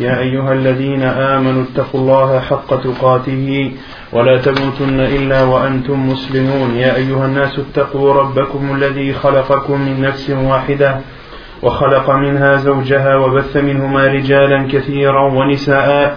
يا أيها الذين آمنوا اتقوا الله حق تقاته ولا تموتن إلا وأنتم مسلمون. يا أيها الناس اتقوا ربكم الذي خلقكم من نفس واحدة وخلق منها زوجها وبث منهما رجالا كثيرا ونساء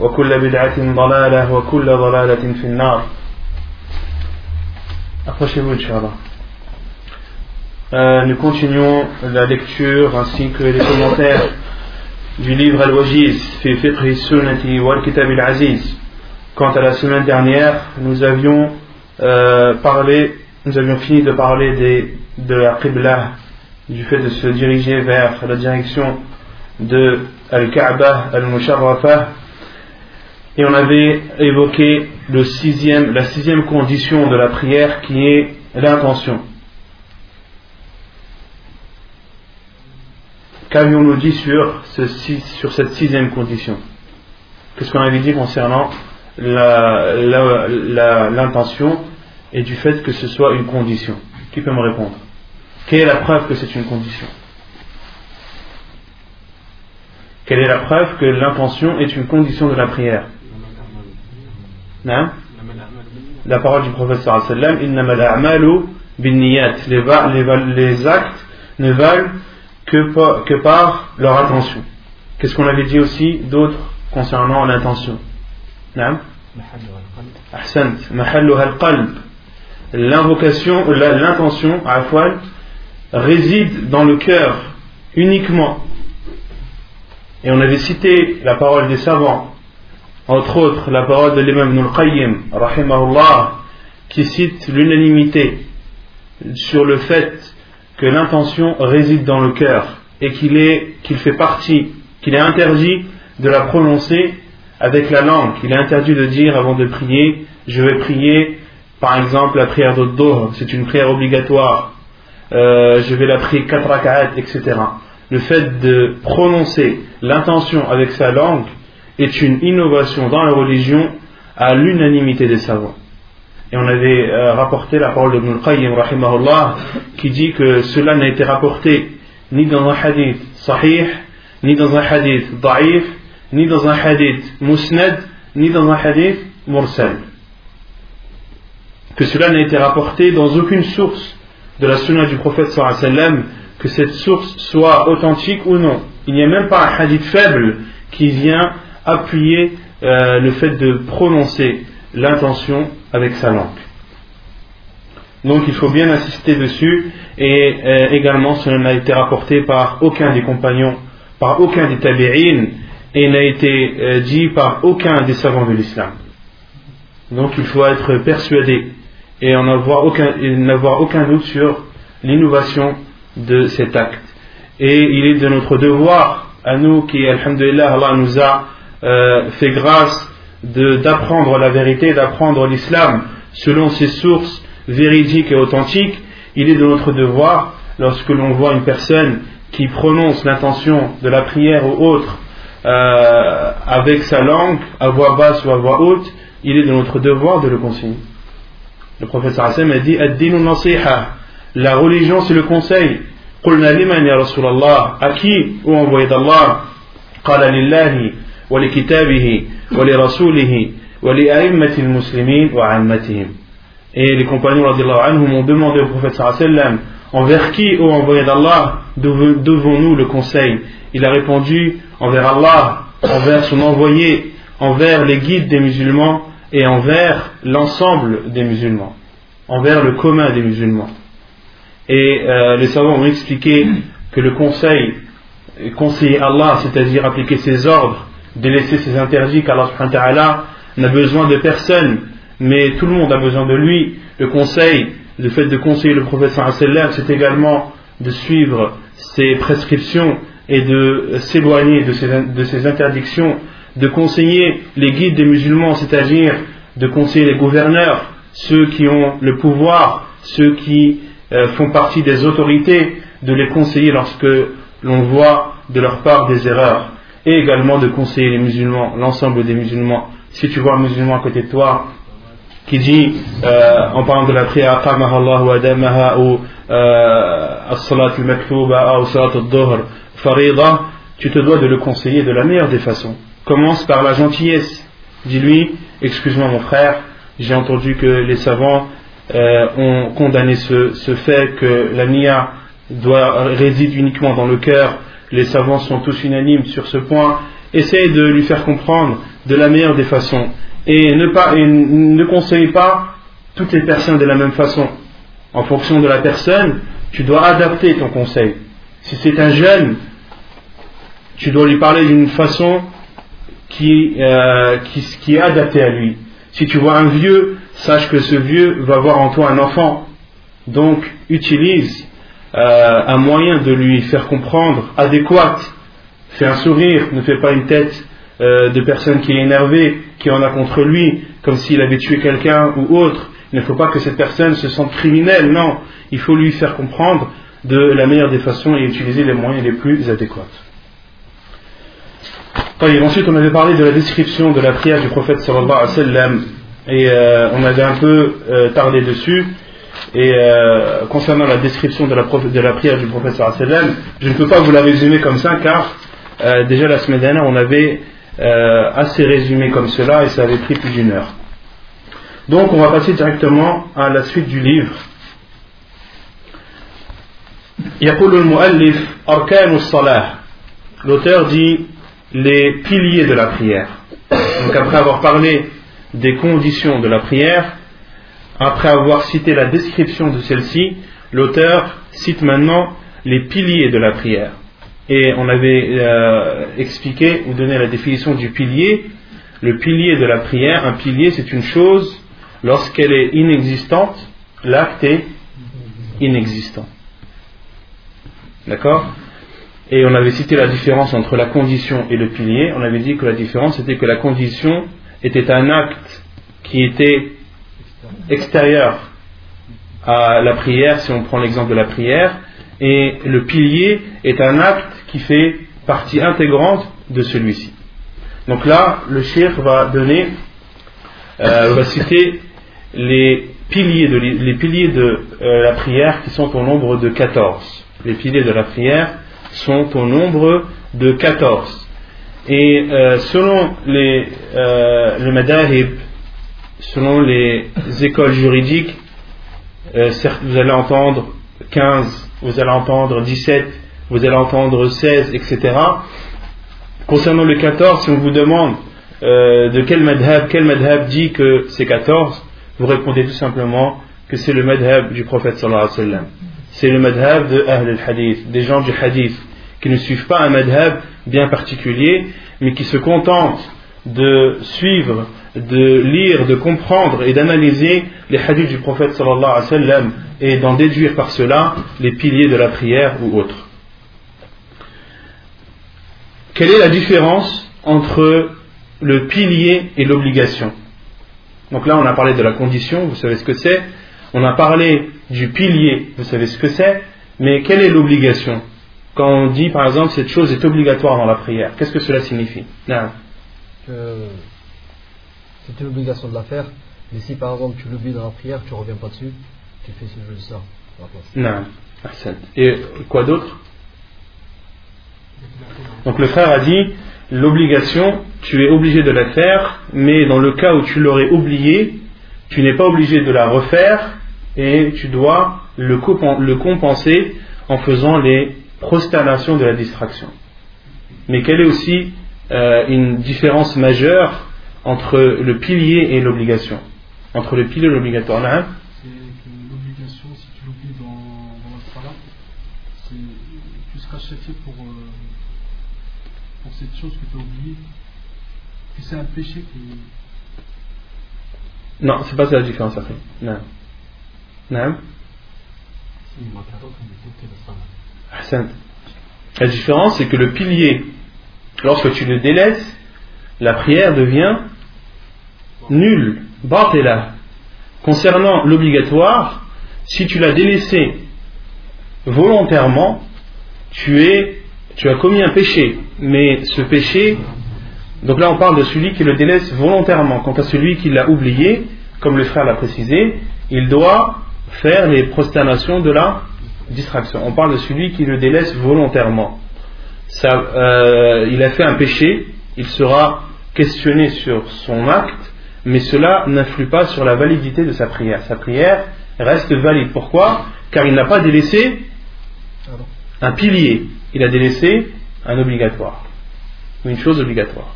وكل بدعة ضلالة وكل ضلالة في النار Approchez-vous, Inch'Allah. Euh, nous continuons la lecture ainsi que les commentaires du livre Al-Wajiz, fi fiqh sunnati wal kitab al-aziz. Quant à la semaine dernière, nous avions euh, parlé, nous avions fini de parler des, de la Qibla, du fait de se diriger vers la direction de Al-Kaaba Al-Musharrafa, et on avait évoqué la sixième condition de la prière qui est l'intention. Qu'avions-nous dit sur cette sixième condition? Qu'est-ce qu'on avait dit concernant l'intention et du fait que ce soit une condition? Qui peut me répondre? Quelle est la preuve que c'est une condition? Quelle est la preuve que l'intention est une condition de la prière? Non La parole du prophète sallam les, actes ne valent que par, leur intention. Qu'est-ce qu'on avait dit aussi d'autre concernant l'intention? L'invocation, l'intention, réside dans le cœur uniquement. Et on avait cité la parole des savants entre autres la parole de l'imam Ibn qayyim rahimahullah, qui cite l'unanimité sur le fait que l'intention réside dans le cœur et qu'il est qu'il fait partie, qu'il est interdit de la prononcer avec la langue. Il est interdit de dire avant de prier, je vais prier, par exemple la prière de Dohr, c'est une prière obligatoire. Euh, je vais la prier quatre rak'at, etc. Le fait de prononcer l'intention avec sa langue est une innovation dans la religion à l'unanimité des savants. Et on avait euh, rapporté la parole de Ibn Qayyim qui dit que cela n'a été rapporté ni dans un hadith sahih, ni dans un hadith da'if, ni dans un hadith musnad, ni dans un hadith mursal. Que cela n'a été rapporté dans aucune source de la sunna du prophète sallam, que cette source soit authentique ou non. Il n'y a même pas un hadith faible qui vient appuyer euh, le fait de prononcer l'intention avec sa langue. Donc il faut bien insister dessus et euh, également cela n'a été rapporté par aucun des compagnons, par aucun des tabi'in et n'a été euh, dit par aucun des savants de l'islam. Donc il faut être persuadé et n'avoir aucun, aucun doute sur l'innovation de cet acte. Et il est de notre devoir à nous qui, alhamdulillah, Allah nous a euh, fait grâce d'apprendre la vérité, d'apprendre l'islam selon ses sources véridiques et authentiques, il est de notre devoir, lorsque l'on voit une personne qui prononce l'intention de la prière ou autre euh, avec sa langue, à voix basse ou à voix haute, il est de notre devoir de le conseiller. Le professeur Hassan a dit La religion, c'est le conseil. À qui, ou envoyé d'Allah? ولكتابه ولرسوله ولأئمة المسلمين وعامتهم Et les compagnons anhum ont demandé au prophète sallam envers qui, ô envoyé d'Allah, devons-nous le conseil Il a répondu envers Allah, envers son envoyé, envers les guides des musulmans et envers l'ensemble des musulmans, envers le commun des musulmans. Et euh, les savants ont expliqué que le conseil, conseiller Allah, c'est-à-dire appliquer ses ordres, délaisser ses interdits, qu'Allah n'a besoin de personne, mais tout le monde a besoin de lui. Le conseil, le fait de conseiller le prophète c'est également de suivre ses prescriptions et de s'éloigner de ses, de ses interdictions, de conseiller les guides des musulmans, c'est-à-dire de conseiller les gouverneurs, ceux qui ont le pouvoir, ceux qui euh, font partie des autorités, de les conseiller lorsque l'on voit de leur part des erreurs, et également de conseiller les musulmans, l'ensemble des musulmans. Si tu vois un musulman à côté de toi qui dit, euh, en parlant de la prière, ou euh, as-salat al-maktuba ou salat al farida, tu te dois de le conseiller de la meilleure des façons. Commence par la gentillesse. Dis-lui, excuse-moi mon frère, j'ai entendu que les savants euh, ont condamné ce, ce, fait que la nia doit réside uniquement dans le cœur. Les savants sont tous unanimes sur ce point. Essaye de lui faire comprendre de la meilleure des façons et ne, conseille pas toutes les personnes de la même façon. En fonction de la personne, tu dois adapter ton conseil. Si c'est un jeune, tu dois lui parler d'une façon qui, euh, qui est adaptée à lui. Si tu vois un vieux, sache que ce vieux va voir en toi un enfant. Donc, utilise euh, un moyen de lui faire comprendre adéquat. Fais un sourire, ne fais pas une tête euh, de personne qui est énervée, qui en a contre lui, comme s'il avait tué quelqu'un ou autre. Il ne faut pas que cette personne se sente criminelle, non. Il faut lui faire comprendre de la meilleure des façons et utiliser les moyens les plus adéquats. ensuite, on avait parlé de la description de la prière du prophète sallallahu alayhi wa sallam et euh, on avait un peu tardé dessus. Et euh, concernant la description de la, prière du prophète sallam, je ne peux pas vous la résumer comme ça car déjà la semaine dernière on avait assez résumé comme cela et ça avait pris plus d'une heure. Donc on va passer directement à la suite du livre. L'auteur dit les piliers de la prière. Donc après avoir parlé des conditions de la prière, après avoir cité la description de celle-ci, l'auteur cite maintenant les piliers de la prière. Et on avait euh, expliqué ou donné la définition du pilier. Le pilier de la prière, un pilier c'est une chose, lorsqu'elle est inexistante, l'acte est inexistant. D'accord? Et on avait cité la différence entre la condition et le pilier. On avait dit que la différence était que la condition était un acte qui était extérieur à la prière, si on prend l'exemple de la prière, et le pilier est un acte qui fait partie intégrante de celui-ci. Donc là, le shir va donner, euh, va citer les piliers de, les piliers de euh, la prière qui sont au nombre de 14. Les piliers de la prière sont au nombre de 14. Et euh, selon les, euh, le madahib, selon les écoles juridiques, euh, vous allez entendre 15, vous allez entendre 17, vous allez entendre 16, etc. Concernant le 14, si on vous demande euh, de quel madhab, quel madhab dit que c'est 14, vous répondez tout simplement que c'est le madhab du prophète sallallahu alayhi wa sallam. C'est le madhab de Ahl al-Hadith, des gens du Hadith, qui ne suivent pas un madhab bien particulier, mais qui se contentent de suivre, de lire, de comprendre et d'analyser les hadiths du prophète sallallahu alayhi wa et d'en déduire par cela les piliers de la prière ou autres. Quelle est la différence entre le pilier et l'obligation? Donc là, on a parlé de la condition, vous savez ce que c'est. On a parlé du pilier, vous savez ce que c'est. Mais quelle est l'obligation? Quand on dit par exemple cette chose est obligatoire dans la prière, qu'est-ce que cela signifie? C'est une obligation de la faire, mais si par exemple tu l'oublies dans la prière, tu ne reviens pas dessus, tu fais ce jeu de ça. Non. Et quoi d'autre? Donc le frère a dit l'obligation, tu es obligé de la faire, mais dans le cas où tu l'aurais oublié, tu n'es pas obligé de la refaire et tu dois le compenser en faisant les prosternation de la distraction. Mais quelle est aussi euh, une différence majeure entre le pilier et l'obligation Entre le pilier et l'obligatoire. C'est que l'obligation, si tu l'oublies dans, la Voilà. C'est- Tu seras châtié pour, euh, pour cette chose que tu as oubliée. Et c'est un péché qui. Non, c'est pas ça la différence après. Non. Non. Ahsan. La différence, c'est que le pilier, lorsque tu le délaisses, la prière devient nulle, batela. Concernant l'obligatoire, si tu l'as délaissé volontairement, tu, tu as commis un péché. Mais ce péché, donc là on parle de celui qui le délaisse volontairement. Quant à celui qui l'a oublié, comme le frère l'a précisé, il doit faire les prosternations de la distraction. On parle de celui qui le délaisse volontairement. Ça, euh, il a fait un péché, il sera questionné sur son acte, mais cela n'influe pas sur la validité de sa prière. Sa prière reste valide. Pourquoi? Car il n'a pas délaissé un pilier, il a délaissé un obligatoire, ou une chose obligatoire.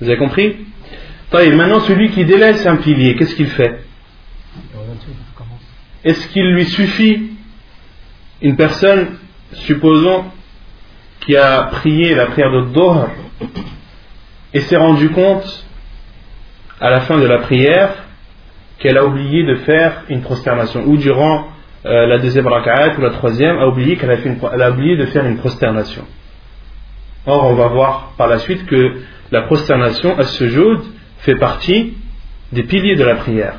Vous avez compris? Maintenant, celui qui délaisse un pilier, qu'est-ce qu'il fait? Est-ce qu'il lui suffit une personne, supposons, qui a prié la prière de Dohr et s'est rendu compte à la fin de la prière qu'elle a oublié de faire une prosternation ou durant euh, la deuxième raka'at ou la troisième a oublié qu'elle a, fait elle a oublié de faire une prosternation. Or, on va voir par la suite que la prosternation à ce jour fait partie des piliers de la prière.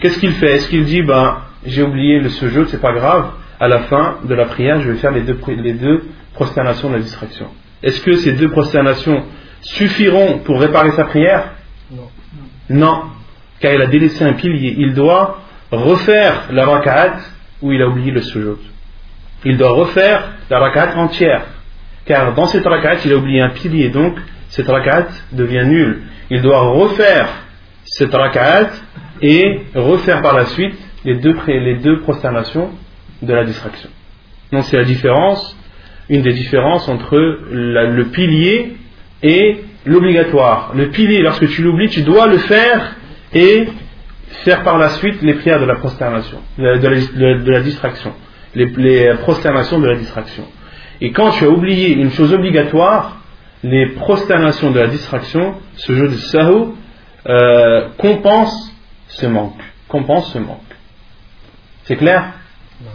Qu'est-ce qu'il fait? Est-ce qu'il dit, ben, j'ai oublié le sujoud, c'est pas grave, à la fin de la prière, je vais faire les deux, les deux prosternations de la distraction Est-ce que ces deux prosternations suffiront pour réparer sa prière? Non. Non, car il a délaissé un pilier. Il doit refaire la raka'at où il a oublié le sujoud. Il doit refaire la raka'at entière, car dans cette raka'at, il a oublié un pilier, donc cette raka'at devient nulle. Il doit refaire cette raka'at et refaire par la suite les deux, les deux prosternations de la distraction. Donc c'est la différence, une des différences entre le pilier et l'obligatoire. Le pilier, lorsque tu l'oublies, tu dois le faire et faire par la suite les prières de la prosternation, de la, distraction, les, prosternations de la distraction. Et quand tu as oublié une chose obligatoire, les prosternations de la distraction, ce jeu de sahu, euh, compense ce manque. Compense ce manque. C'est clair? Non.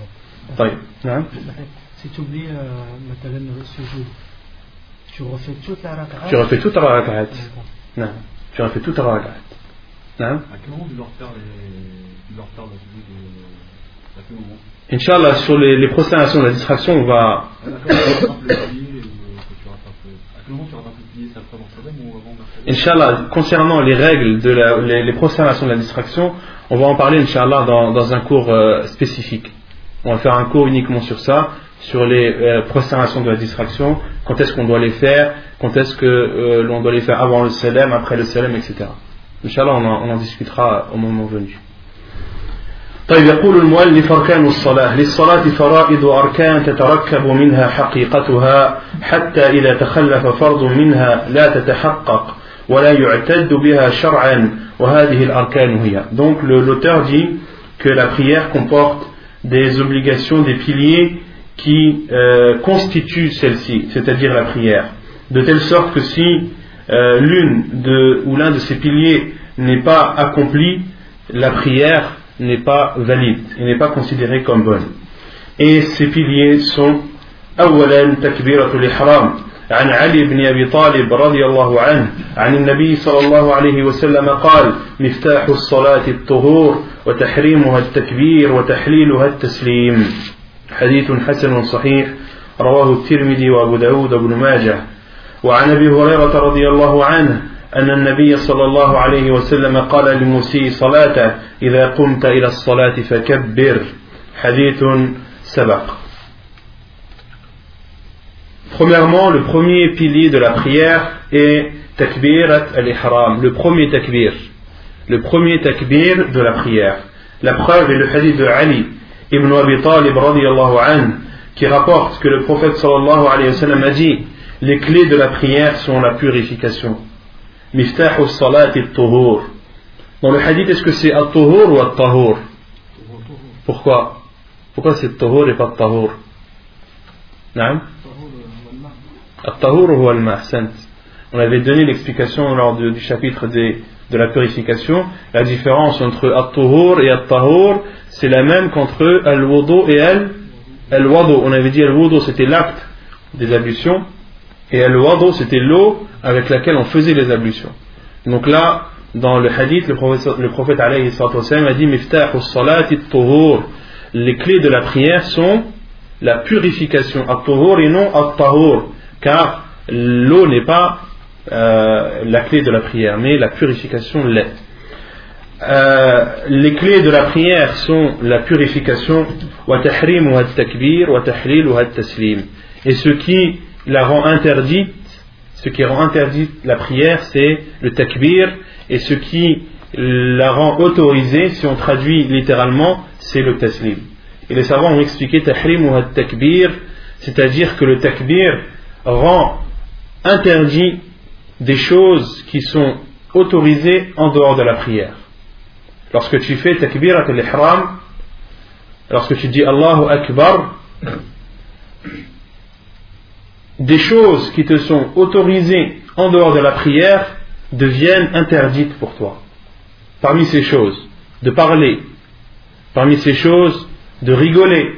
Attends. Hein Si tu oublies euh, مثلا ce jour, tu refais toute la raka'a. Tu refais toute la raka'at. D'accord. Non. Tu refais toute la raka'at. Non. À quel moment tu dois refaire les. Tu dois refaire la suite de. À quel moment Inch'Allah, sur les, les prosternations de la distraction, on va. Ah, D'accord, tu rattrapes le pilier, ou que tu rattrapes. À quel moment tu rattrapes le pilier C'est après Marseille ou avant Marseille Inch'Allah, concernant les règles de la, les, les prosternations de la distraction, on va en parler, Inch'Allah, dans, dans un cours euh, spécifique. On va faire un cours uniquement sur ça, sur les euh, prosternations de la distraction, quand est-ce qu'on doit les faire, quand est-ce que euh, l'on doit les faire avant le salam, après le salam, etc. Inch'Allah, on en, on en discutera au moment venu. طيب يقول المؤلف أركان الصلاة للصلاة فرائض أركان تتركب منها حقيقتها حتى إذا تخلف فرض منها لا تتحقق ولا يعتد بها شرعا وهذه الأركان هي donc le- l'auteur dit que la prière comporte des obligations, des piliers qui euh, constituent celle-ci, c'est-à-dire la prière, de telle sorte que si euh, l'une de, ou l'un de ces piliers n'est pas accompli, la prière n'est pas valide et n'est pas considérée comme bonne. Et ces piliers sont أولا تكبيرة الإحرام عن علي بن أبي طالب رضي الله عنه عن النبي صلى الله عليه وسلم قال مفتاح الصلاة الطهور وتحريمها التكبير وتحليلها التسليم حديث حسن صحيح رواه الترمذي وأبو داود وابن ماجه. وعن أبي هريرة رضي الله عنه أن النبي صلى الله عليه وسلم قال لمسيء صلاته إذا قمت إلى الصلاة فكبر. حديث سبق. Premièrement, le premier pilier de la prière est takbirat al-ihram, le premier takbir. Le premier takbir de la prière. La preuve est le hadith de Ali. ibn Abi Talib radiallahu qui rapporte que le prophète sallallahu alayhi wa sallam a dit Les clés de la prière sont la purification. Miftah salat et tahur. Dans le hadith, est-ce que c'est at-tahur ou at-tahur? Pourquoi? Pourquoi c'est tahur et pas tahur Naam. At-tahur ou al-mahsant On avait donné l'explication lors du chapitre des de la purification. La différence entre at-tuhur et at-tahur, c'est la même qu'entre al-wudu et al- al-wadu. On avait dit al-wudu c'était l'acte des ablutions et al-wadu c'était l'eau avec laquelle on faisait les ablutions. Donc là, dans le hadith, le prophète, le prophète a dit Miftahu salati at-tuhur. Les clés de la prière sont la purification, at-tuhur et non at-tahur, car l'eau n'est pas euh, la clé de la prière, mais la purification l'est. Euh, les clés de la prière sont la purification. Et ce qui la rend interdite, ce qui rend interdite la prière, c'est le takbir, et ce qui la rend autorisée, si on traduit littéralement, c'est le taslim. Et les savants ont expliqué tahrim wa takbir, c'est-à-dire que le takbir rend interdit des choses qui sont autorisées en dehors de la prière. Lorsque tu fais takbirat al-ihram, lorsque tu dis Allahu Akbar, des choses qui te sont autorisées en dehors de la prière deviennent interdites pour toi. Parmi ces choses, de parler, parmi ces choses, de rigoler,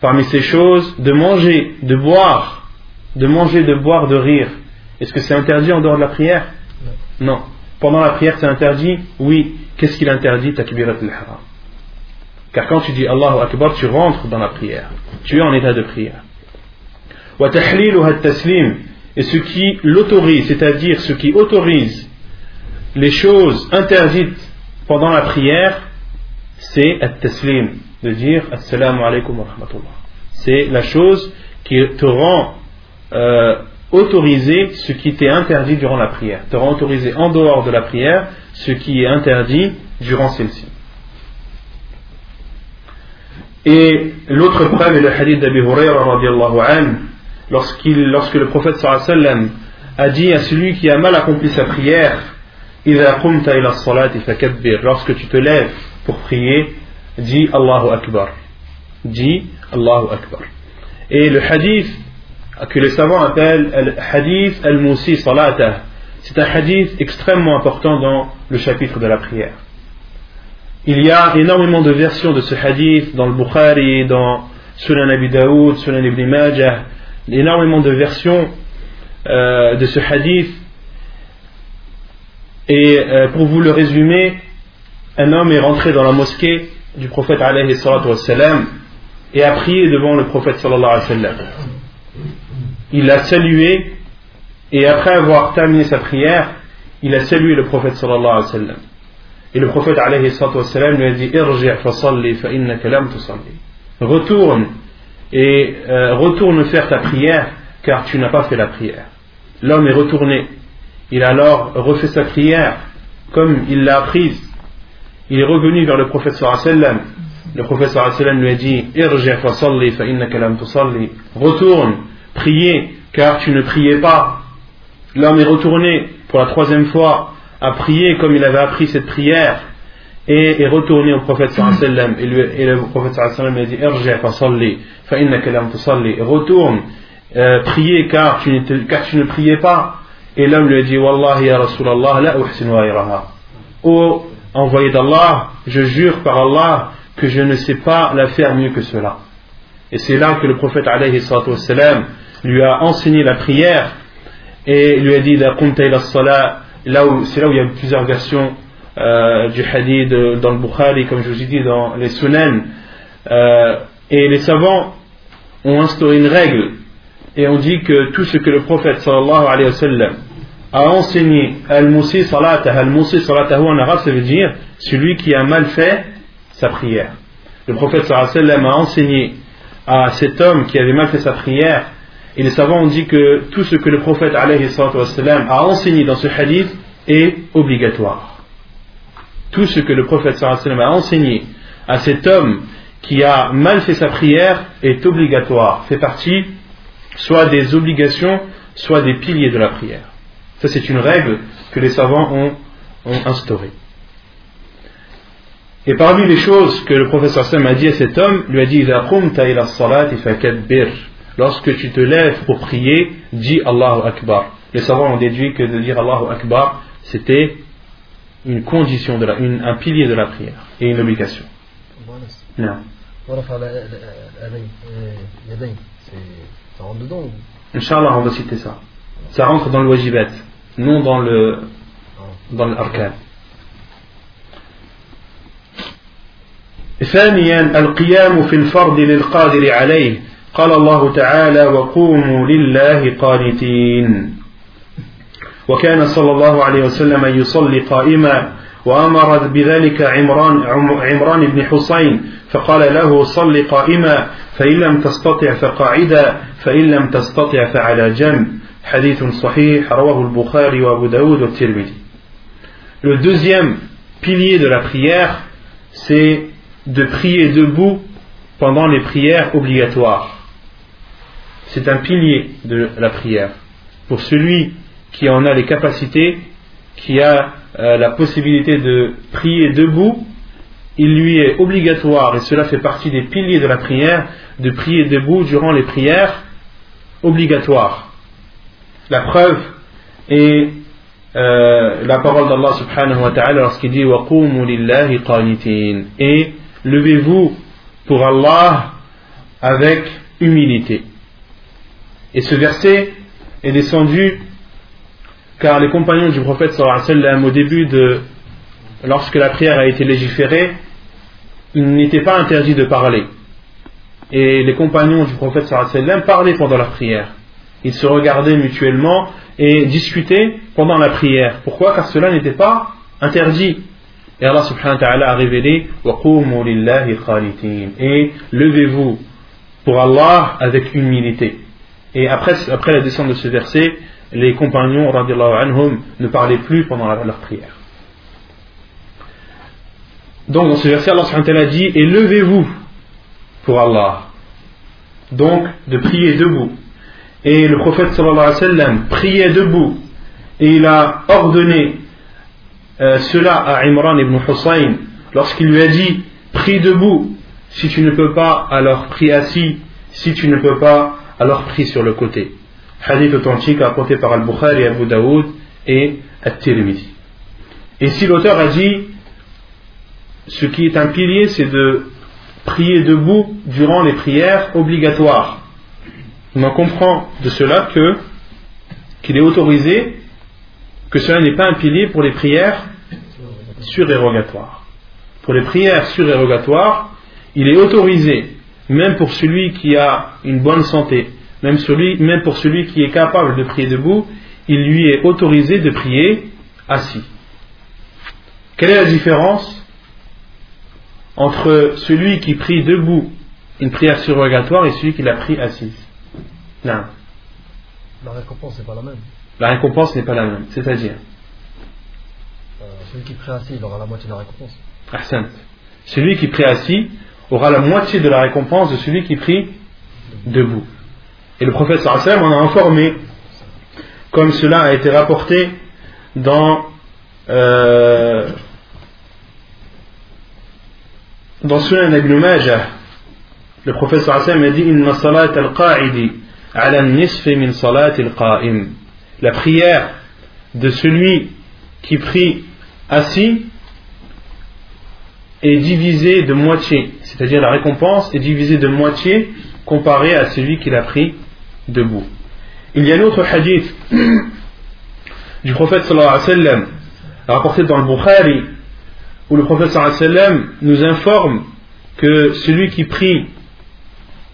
parmi ces choses, de manger, de boire, de manger, de boire, de rire. Est-ce que c'est interdit en dehors de la prière Non. Pendant la prière, c'est interdit Oui. Qu'est-ce qu'il interdit Takbirat al-Haram. Car quand tu dis Allahu Akbar, tu rentres dans la prière. Tu es en état de prière. Wa at-taslim. Et ce qui l'autorise, c'est-à-dire ce qui autorise les choses interdites pendant la prière, c'est at-taslim, de dire Assalamu alaikum wa rahmatullah. C'est la chose qui te rend euh, autoriser ce qui t'est interdit durant la prière. Tu auras autorisé en dehors de la prière ce qui est interdit durant celle-ci. Et l'autre preuve est le hadith d'Abi Huraira lorsqu'il, lorsque le prophète sallam a dit à celui qui a mal accompli sa prière, lorsque tu te lèves pour prier, dis Allahu Akbar. Dis Allahu Akbar. Et le hadith que les savants appellent le hadith al-Musi Salatah, c'est un hadith extrêmement important dans le chapitre de la prière. Il y a énormément de versions de ce hadith dans le Bukhari, dans Sunan Abi Daoud, Sunan Ibn Majah, énormément de versions euh, de ce hadith. Et euh, pour vous le résumer, un homme est rentré dans la mosquée du prophète alayhi et a prié devant le prophète sallallahu alayhi wa sallam. Il l'a salué et après avoir terminé sa prière, il a salué le prophète sallallahu wa sallam. Et le prophète alayhi salatu wassalam lui a dit. Retourne et euh, retourne faire ta prière car tu n'as pas fait la prière. L'homme est retourné. Il a alors refait sa prière comme il l'a apprise. Il est revenu vers le prophète sallallahu wa sallam. Le prophète sallallahu wa sallam lui a dit. Retourne, priez car tu ne priais pas. L'homme est retourné pour la troisième fois à prier comme il avait appris cette prière et est retourné au prophète wa sallam et, et le prophète wa sallam a dit. Retourne, euh, priez car tu, car tu ne priais pas. Et l'homme lui a dit Wallahi ya Rasulallah la ghayraha. Ô envoyé d'Allah, je jure par Allah que je ne sais pas la faire mieux que cela. Et c'est là que le prophète alayhi wassalam, lui a enseigné la prière et lui a dit La. Là où- C'est là où il y a plusieurs versions euh, du hadith dans le Bukhari, comme je vous ai dit, dans les Sunan. Euh, et les savants ont instauré une règle et on dit que tout ce que le prophète sallallahu a enseigné al-musi salatah, al-musi salatahu en arabe, ça veut dire celui qui a mal fait sa prière. Le prophète sallallahu a enseigné à cet homme qui avait mal fait sa prière et les savants ont dit que tout ce que le prophète a enseigné dans ce hadith est obligatoire. Tout ce que le prophète a enseigné à cet homme qui a mal fait sa prière est obligatoire, fait partie soit des obligations, soit des piliers de la prière. Ça, c'est une règle que les savants ont, ont instaurée. Et parmi les choses que le professeur Sam a dit à cet homme, lui a dit إذا قمت إلى الصلاة فكبر. Lorsque tu te lèves pour prier, dis Allahu Akbar. Les savants ont déduit que de dire Allahu Akbar, c'était une condition, de la, une, un pilier de la prière et une obligation. Voilà. Non. ورفع ال- ال- اليدين آه، يدين c'est- ça rentre dedans ou- Inch'Allah, on va citer ça. Ça rentre dans le wajibat, non dans le dans l'arkan. ثانيا القيام في الفرض للقادر عليه قال الله تعالى وقوموا لله قانتين. وكان صلى الله عليه وسلم يصلي قائما وأمر بذلك عمران عم- عمران بن حسين فقال له صل قائما فإن لم تستطع فقاعدا فإن لم تستطع فعلى جنب. حديث صحيح رواه البخاري وأبو داود والترمذي. Le deuxième pilier de la prière, c'est de prier debout pendant les prières obligatoires. c'est un pilier de la prière. Pour celui qui en a les capacités, qui a euh, la possibilité de prier debout, il lui est obligatoire, et cela fait partie des piliers de la prière, de prier debout durant les prières obligatoires. La preuve est euh, la parole d'Allah subhanahu wa ta'ala lorsqu'il dit Et levez-vous pour Allah avec humilité. Et ce verset est descendu car les compagnons du prophète sallallahu alayhi wa sallam, au début de lorsque la prière a été légiférée, il n'était pas interdit de parler. Et les compagnons du prophète sallallahu alayhi wa sallam parlaient pendant la prière. Ils se regardaient mutuellement et discutaient pendant la prière. Pourquoi? Car cela n'était pas interdit. Et Allah subhanahu wa ta'ala a révélé Et levez-vous pour Allah avec humilité. Et après, après la descente de ce verset, les compagnons anhum ne parlaient plus pendant leur prière. Donc dans ce verset, Allah dit Et levez-vous pour Allah. Donc de prier debout. Et le prophète priait debout. Et il a ordonné euh, cela à Imran ibn Hussein lorsqu'il lui a dit Prie debout. Si tu ne peux pas, alors prie assis. Si tu ne peux pas, alors prie sur le côté. Hadith authentique apporté par Al-Bukhari, Abu Daoud et At-Tirmidhi. Et si l'auteur a dit ce qui est un pilier, c'est de prier debout durant les prières obligatoires. On en comprend de cela que qu'il est autorisé que cela n'est pas un pilier pour les prières surérogatoires. Pour les prières surérogatoires, il est autorisé, même pour celui qui a une bonne santé, même, celui, même pour celui qui est capable de prier debout, il lui est autorisé de prier assis. Quelle est la différence entre celui qui prie debout une prière surrogatoire et celui qui la prie assise? Non. La récompense n'est pas la même. La récompense n'est pas la même. C'est-à-dire? Euh, celui qui prie assis, il aura la moitié de la récompense. Ahsan. Celui qui prie assis aura la moitié de la récompense de celui qui prie debout. Et le prophète sallam en a informé, comme cela a été rapporté dans euh, dans Sunan Ibn Majah. Le prophète sallam a dit ala min salat. La prière de celui qui prie assis est divisée de moitié, c'est-à-dire la récompense est divisée de moitié comparée à celui qui l'a pris debout. Il y a un autre hadith du prophète sallallahu alayhi wa rapporté dans le Bukhari où le prophète sallallahu alayhi wa nous informe que celui qui prie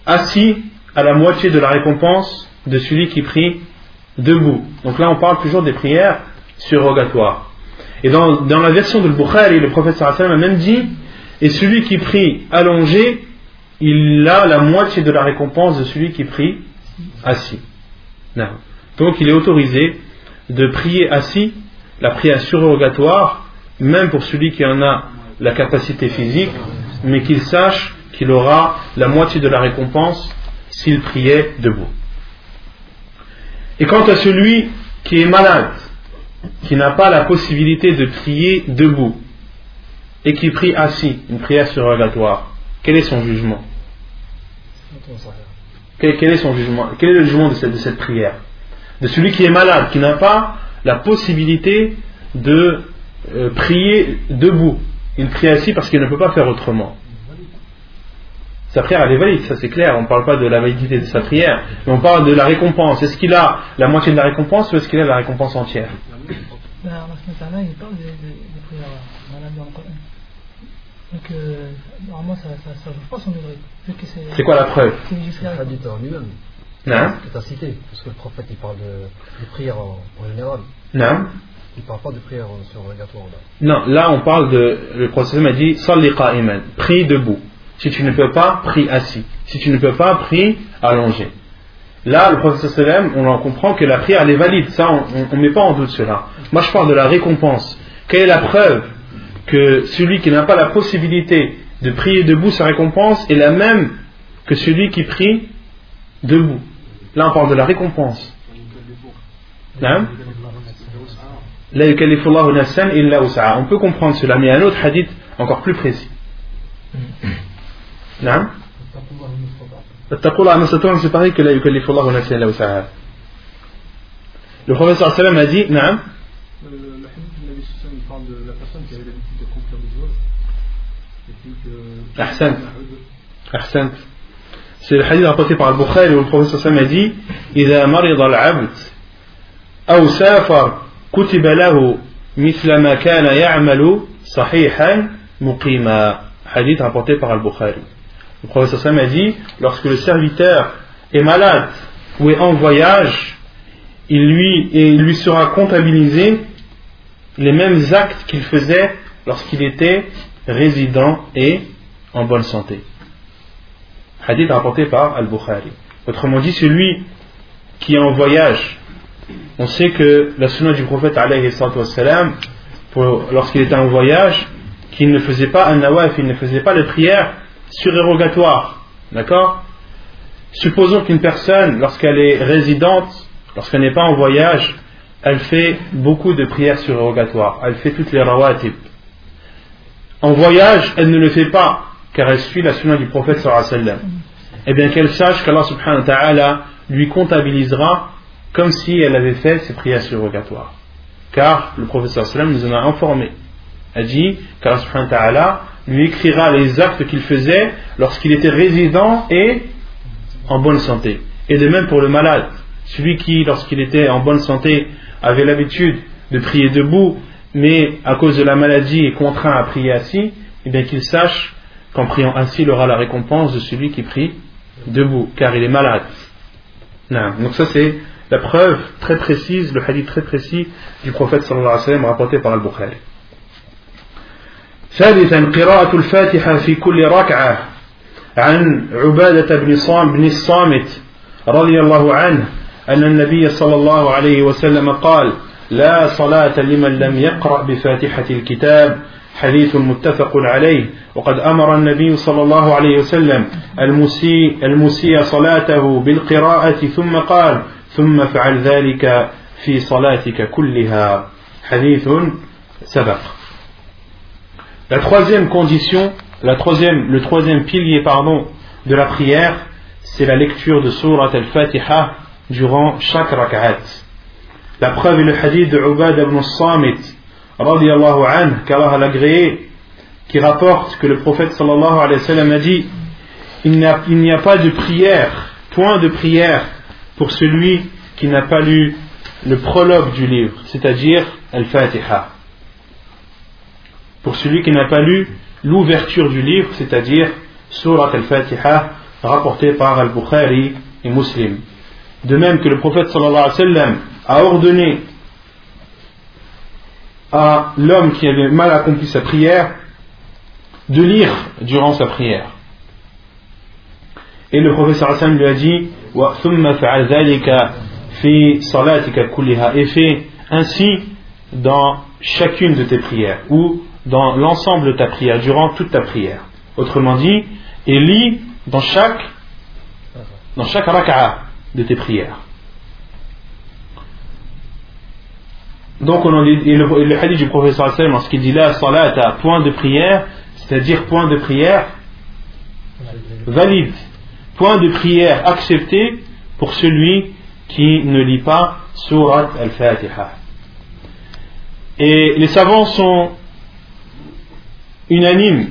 assis a la moitié de la récompense de celui qui prie debout. Donc là on parle toujours des prières surrogatoires. Et dans, la version de Bukhari, le prophète sallallahu alayhi wa a même dit Et celui qui prie allongé, il a la moitié de la récompense de celui qui prie assis. Donc il est autorisé de prier assis, la prière surrogatoire, même pour celui qui en a la capacité physique, mais qu'il sache qu'il aura la moitié de la récompense s'il priait debout. Et quant à celui qui est malade, qui n'a pas la possibilité de prier debout, et qui prie assis, une prière surrogatoire, quel est son jugement quel, est son jugement Quel est le jugement de cette, prière De celui qui est malade, qui n'a pas la possibilité de euh, prier debout. Il prie assis parce qu'il ne peut pas faire autrement. Sa prière elle est valide, ça c'est clair. On ne parle pas de la validité de sa prière, mais on parle de la récompense. Est-ce qu'il a la moitié de la récompense ou est-ce qu'il a la récompense entière? Donc, euh, normalement, ça ne change pas son degré. Vu que c'est quoi la preuve c'est Le hadith en lui-même, Non que tu as cité, parce que le prophète il parle de, de prière en, en général. Non Il parle pas de prière en- surrogatoire. Là. Non, là on parle de. Le prophète m'a dit Salli qa'iman, prie debout. Si tu ne peux pas, prie assis. Si tu ne peux pas, prie allongé. Là, le prophète sallam, on en comprend que la prière elle est valide. Ça, on ne met pas en doute cela. Moi, je parle de la récompense. Quelle est la preuve que celui qui n'a pas la possibilité de prier debout, sa récompense est la même que celui qui prie debout. Là, on parle de la récompense. Hein? On peut comprendre cela, mais un autre hadith encore plus précis. C'est pareil que Le professeur a dit, Et puis que. Ahsan. أحسنت C'est le hadith rapporté par Al-Bukhari où le prophète sallallahu alayhi wa sallam a dit إذا مرض العبد أو سافر كتب له مثل ما كان يعمل صحيحا مقيما hadith rapporté par Al-Bukhari le prophète sallallahu alayhi wa sallam a dit lorsque le serviteur est malade ou est en voyage il lui, et il lui sera comptabilisé les mêmes actes qu'il faisait lorsqu'il était résident et en bonne santé hadith rapporté par Al-Bukhari. Autrement dit, celui qui est en voyage, on sait que la sunna du prophète wassalam, lorsqu'il était en voyage, qu'il ne faisait pas un nawaf, il ne faisait pas les prières surérogatoires. D'accord? Supposons qu'une personne, lorsqu'elle est résidente, lorsqu'elle n'est pas en voyage, elle fait beaucoup de prières surérogatoires. Elle fait toutes les rawatib. En voyage, elle ne le fait pas, car elle suit la sunna du prophète sallallahu alayhi wa sallam. Eh bien qu'elle sache qu'Allah subhanahu wa ta'ala lui comptabilisera comme si elle avait fait ses prières surrogatoires. Car le prophète sallam nous en a informé. A dit qu'Allah subhanahu wa ta'ala lui écrira les actes qu'il faisait lorsqu'il était résident et en bonne santé. Et de même pour le malade. Celui qui, lorsqu'il était en bonne santé, avait l'habitude de prier debout, mais à cause de la maladie est contraint à prier assis, eh bien qu'il sache qu'en priant assis, il aura la récompense de celui qui prie debout, car il est malade. Non. Donc ça c'est la preuve très précise, le hadith très précis du prophète sallallahu alayhi wa sallam rapporté par Al-Bukhari. ثالثا قراءة الفاتحة في كل ركعة عن عبادة بن صام بن الصامت رضي الله عنه أن النبي صلى الله عليه وسلم قال لا صلاة لمن لم يقرأ بفاتحة الكتاب حديث متفق عليه. وقد أمر النبي صلى الله عليه وسلم المسيء, المسيء صلاته بالقراءة ثم قال ثم فعل ذلك في صلاتك كلها حديث سبق. La troisième condition, la troisième, le troisième pilier pardon, de la prière, c'est la lecture de Surat al-Fatiha durant chaque rak'at. La preuve est le hadith de Ubad ibn Samit, radiallahu anhu, qu'Allah a agréé, qui rapporte que le prophète sallallahu alayhi wa sallam a dit il n'y a, il n'y a pas de prière, point de prière pour celui qui n'a pas lu le prologue du livre, c'est-à-dire al-Fatiha pour celui qui n'a pas lu l'ouverture du livre, c'est-à-dire Surat al-Fatiha, rapportée par Al-Bukhari et Muslim. De même que le prophète sallallahu alayhi wa sallam a ordonné à l'homme qui avait mal accompli sa prière de lire durant sa prière. Et le wa sallam lui a dit et fais ainsi dans chacune de tes prières ou dans l'ensemble de ta prière, durant toute ta prière. Autrement dit, et lis dans chaque, dans chaque raka'a de tes prières. Donc on dit, et le, le hadith du professeur sallam lorsqu'il dit là salat à point de prière c'est-à-dire point de prière valide. Point de prière accepté pour celui qui ne lit pas surat al-fatiha. Et les savants sont unanimes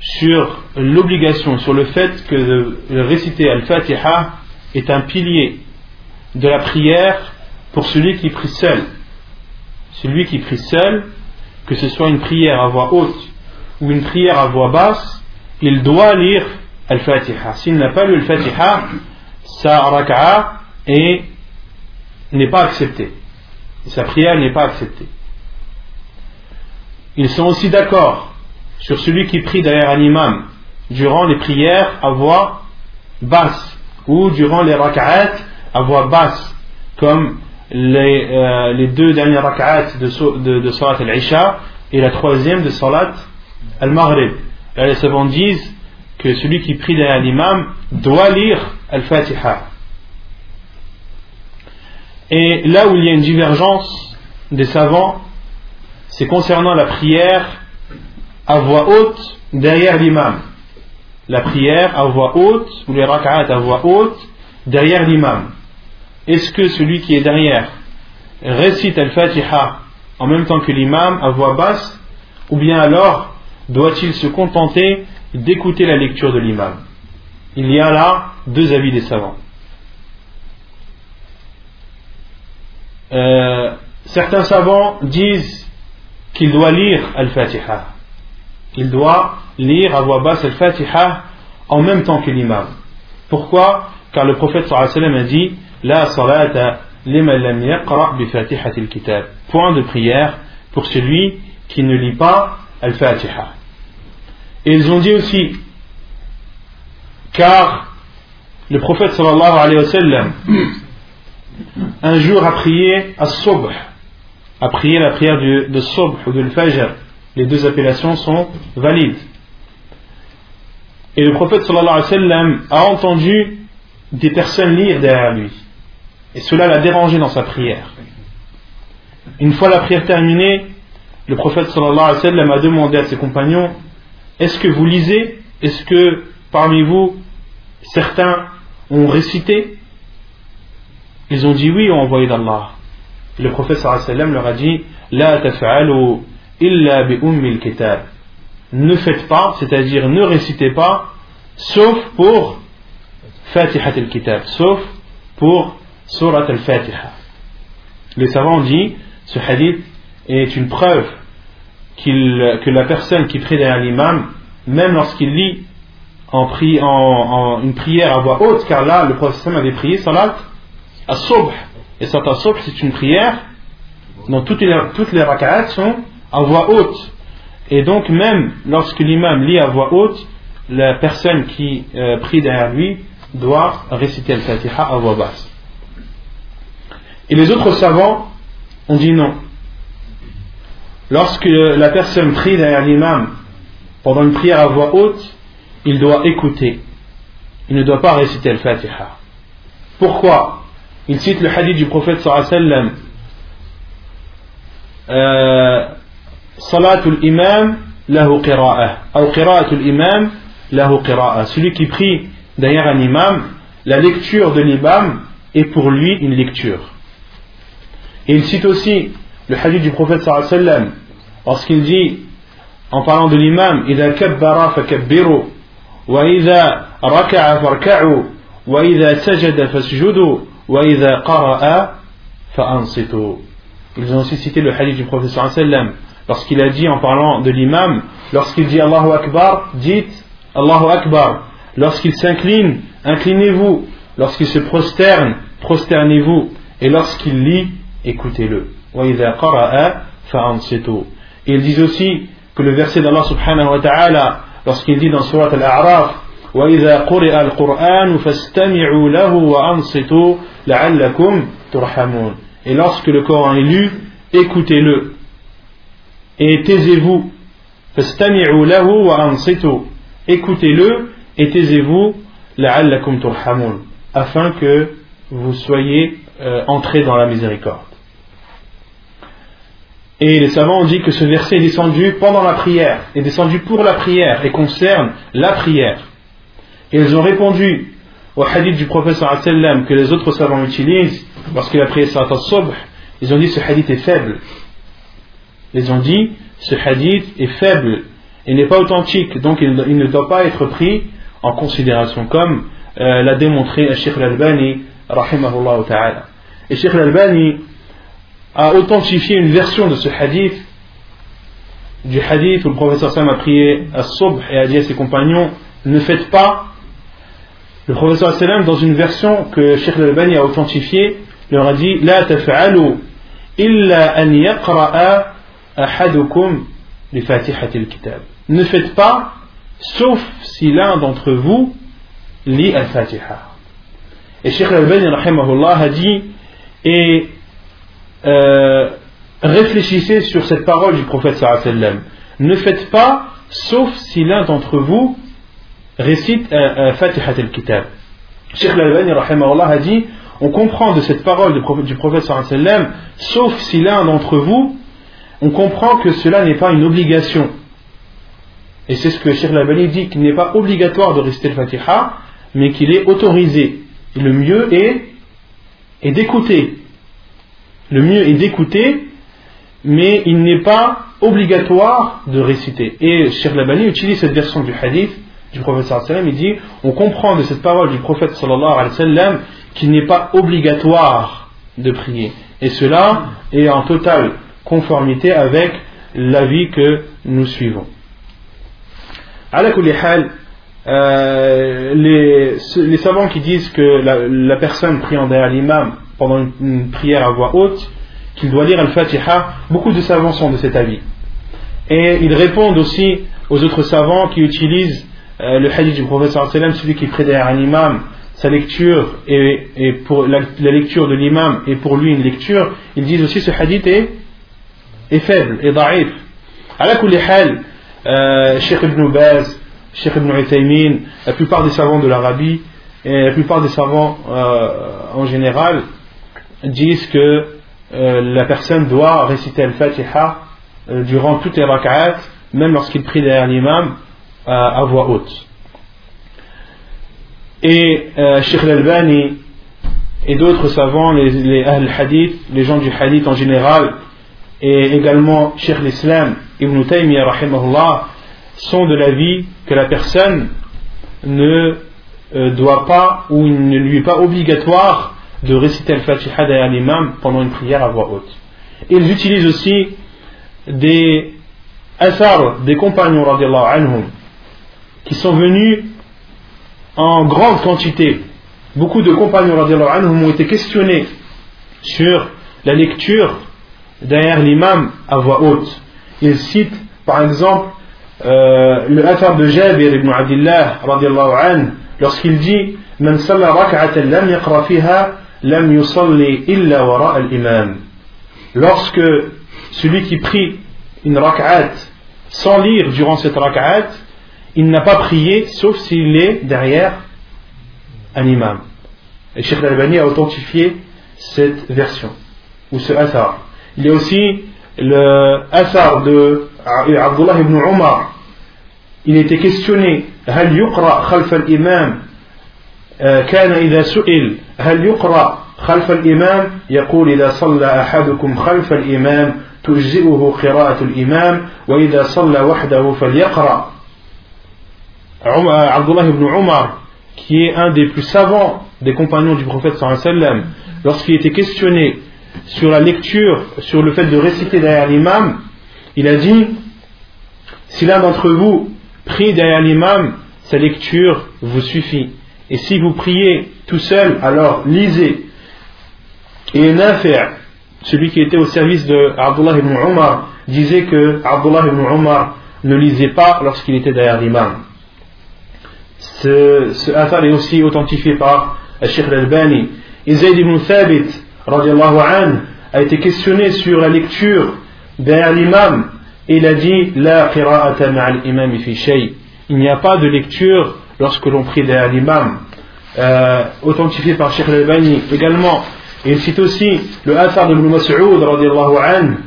sur l'obligation, sur le fait que réciter Al-Fatiha est un pilier de la prière pour celui qui prie seul. Celui qui prie seul, que ce soit une prière à voix haute ou une prière à voix basse, il doit lire Al-Fatiha. S'il n'a pas lu Al-Fatiha, sa raka'a n'est pas acceptée. Sa prière n'est pas acceptée. Ils sont aussi d'accord sur celui qui prie derrière un imam durant les prières à voix basse ou durant les rak'at à voix basse comme les, euh, les deux dernières rak'at de, de, de Salat al-Isha et la troisième de Salat al-Maghrib. Les savants disent que celui qui prie derrière l'imam doit lire al-Fatiha. Et là où il y a une divergence des savants, c'est concernant la prière à voix haute derrière l'imam. La prière à voix haute, ou les rak'at à voix haute, derrière l'imam. Est-ce que celui qui est derrière récite al-Fatiha en même temps que l'imam à voix basse, ou bien alors doit-il se contenter d'écouter la lecture de l'imam? Il y a là deux avis des savants. Euh, certains savants disent qu'il doit lire al-Fatiha il doit lire à voix basse al-Fatiha en même temps que l'imam. Pourquoi? Car le prophète a dit La salata. Point de prière pour celui qui ne lit pas al-Fatiha. Et ils ont dit aussi car le prophète sallallahu alayhi wa sallam un jour a prié à Subh, a prié la prière de, de ou de Fajr les deux appellations sont valides. Et le prophète sallallahu alayhi wa sallam a entendu des personnes lire derrière lui. Et cela l'a dérangé dans sa prière. Une fois la prière terminée, le prophète sallallahu alayhi wa a demandé à ses compagnons Est-ce que vous lisez? Est-ce que parmi vous, certains ont récité? Ils ont dit oui, ont envoyé d'Allah. Le prophète sallallahu alayhi wa leur a dit La illa bi kitab. Ne faites pas, c'est-à-dire ne récitez pas, sauf pour Fatihat al-Kitab, sauf pour Surat al-Fatiha. Les savants dit, ce hadith est une preuve que la personne qui prie derrière l'imam, même lorsqu'il lit en, une prière à voix haute, car là, le prophète avait prié salat as-subh. Et salat as-subh, c'est une prière dont toutes les, toutes sont à voix haute. Et donc même lorsque l'imam lit à voix haute, la personne qui euh, prie derrière lui doit réciter le fatiha à voix basse. Et les autres savants ont dit non. Lorsque la personne prie derrière l'imam pendant une prière à voix haute, il doit écouter. Il ne doit pas réciter le fatiha. Pourquoi? Il cite le hadith du prophète sallallahu. Euh, salatul imam lahu qira'ah qira'atul imam lahu qira'ah celui qui prie derrière un imam la lecture de l'imam est pour lui une lecture et il cite aussi le hadith du prophète sallallahu alayhi wa sallam lorsqu'il dit en parlant de l'imam إذا كبر فكبروا وإذا ركع فاركعوا وإذا سجد فاسجدوا وإذا قرأ فأنصتوا Ils ont aussi cité le hadith du prophète sallallahu alayhi wa sallam lorsqu'il a dit en parlant de l'imam, lorsqu'il dit Allahu Akbar, dites Allahu Akbar. Lorsqu'il s'incline, inclinez-vous. Lorsqu'il se prosterne, prosternez-vous. Et lorsqu'il lit, écoutez-le. Et ils disent aussi que le verset d'Allah subhanahu wa ta'ala, lorsqu'il dit dans Surat Al-A'raf, وإذا قرئ القرآن فاستمعوا له وأنصتوا لعلكم ترحمون. Et lorsque le Coran est lu, écoutez-le et taisez-vous. Écoutez-le et taisez-vous afin que vous soyez euh, entrés dans la miséricorde. Et les savants ont dit que ce verset est descendu pendant la prière, est descendu pour la prière et concerne la prière. Et ils ont répondu au hadith du professeur que les autres savants utilisent lorsqu'il a prié Salat al-Subh, ils ont dit ce hadith est faible. Ils ont dit ce hadith est faible et n'est pas authentique, donc il, ne doit pas être pris en considération, comme euh, l'a démontré Sheikh al-Albani, ta'ala. Et Sheikh al-Albani a authentifié une version de ce hadith, du hadith où le professeur Sam a prié à Subh et a dit à ses compagnons Ne faites pas. Le professeur Sallam, dans une version que Sheikh al-Albani a authentifiée, leur a dit La taf'alu illa an yaqra'a ahadukum li fatihatil kitab. Ne faites pas, sauf si l'un d'entre vous lit al-Fatiha. Et Sheikh al-Albani, a dit Et euh, réfléchissez sur cette parole du prophète sallam. Ne faites pas, sauf si l'un d'entre vous récite euh, Fatihat al-Kitab. Sheikh al-Albani a dit on comprend de cette parole du prophète sallam, sauf si l'un d'entre vous, on comprend que cela n'est pas une obligation. Et c'est ce que Sheikh al-Albani dit qu'il n'est pas obligatoire de réciter le Fatiha, mais qu'il est autorisé. Le mieux est, est d'écouter le mieux est d'écouter, mais il n'est pas obligatoire de réciter. Et Cheikh Labani utilise cette version du hadith du prophète sallam, il dit, on comprend de cette parole du prophète sallallahu alayhi wa sallam qu'il n'est pas obligatoire de prier. Et cela est en totale conformité avec l'avis que nous suivons. À euh, les, les savants qui disent que la, la personne priant derrière l'imam pendant une, prière à voix haute qu'il doit lire Al-Fatiha, beaucoup de savants sont de cet avis. Et ils répondent aussi aux autres savants qui utilisent euh, le hadith du professeur celui qui prie derrière un imam, sa lecture et, pour la, lecture de l'imam est pour lui une lecture, ils disent aussi ce hadith est, est faible, est da'if. À euh, Sheikh ibn Baz, Sheikh ibn Uthaymin, la plupart des savants de l'Arabie et la plupart des savants euh, en général disent que euh, la personne doit réciter Al-Fatiha euh, durant toutes les rak'at, même lorsqu'il prie derrière l'imam, à voix haute. Et euh, Sheikh Al-Albani et d'autres savants, les, les hadith les gens du hadith en général, et également Sheikh l'Islam, Ibn Taymiyyah, sont de l'avis que la personne ne doit pas ou il ne lui est pas obligatoire de réciter le Fatiha derrière l'imam pendant une prière à voix haute. Ils utilisent aussi des asar des compagnons anhum, qui sont venus en grande quantité. Beaucoup de compagnons anhum, ont été questionnés sur la lecture derrière l'imam à voix haute. Ils citent par exemple euh, le athar de Jabir ibn Abdullah lorsqu'il dit lam lam yusalli illa wara al-imam. Lorsque celui qui prie une rak'at sans lire durant cette rak'at, il n'a pas prié sauf s'il est derrière un imam. Et Sheikh Al-Albani a authentifié cette version ou ce athar. Il y a aussi le athar de Abdullah ibn Umar. Il était questionné هل يقرأ خلف الإمام كان إذا سئل هل يقرأ خلف الإمام يقول إذا صلى أحدكم خلف الإمام تجزئه قراءة الإمام وإذا صلى وحده فليقرأ Abdullah ibn Omar qui est un des plus savants des compagnons du prophète sallam lorsqu'il était questionné sur la lecture sur le fait de réciter derrière l'imam il a dit si l'un d'entre vous prie derrière l'imam sa lecture vous suffit et si vous priez tout seul, alors lisez. Et Nafi', celui qui était au service de Abdullah ibn Omar, disait que Abdullah ibn Omar ne lisait pas lorsqu'il était derrière l'imam. Ce, ce est aussi authentifié par Sheikh al-Albani. Et Zayd ibn Thabit, an, a été questionné sur la lecture derrière l'imam et il a dit La qira'ata ma'al imam fi shay. Il n'y a pas de lecture lorsque l'on prie derrière l'imam, euh, authentifié par Sheikh al-Bani également. Et il cite aussi le Athar de Ibn Mas'ud,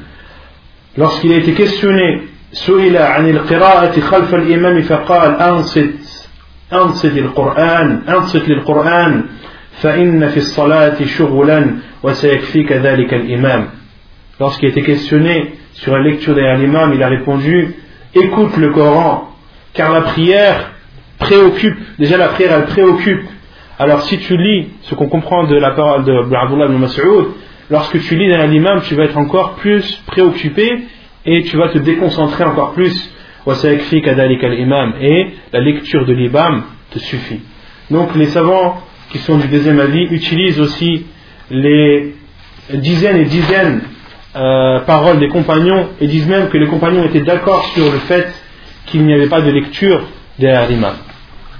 lorsqu'il a été questionné سئل عن القراءة خلف الإمام فقال أنصت أنصت القرآن أنصت للقرآن فإن في الصلاة شغلا وسيكفيك ذلك الإمام Lorsqu'il a été questionné sur la lecture derrière l'imam, il a répondu Écoute le Coran, car la prière préoccupe. Déjà, la prière, elle préoccupe. Alors, si tu lis ce qu'on comprend de la parole de Abdullah ibn Mas'ud, lorsque tu lis derrière l'imam, tu vas être encore plus préoccupé et tu vas te déconcentrer encore plus. Et la lecture de l'imam te suffit. Donc, les savants qui sont du deuxième avis utilisent aussi les dizaines et dizaines euh, paroles des compagnons et disent même que les compagnons étaient d'accord sur le fait qu'il n'y avait pas de lecture derrière l'imam.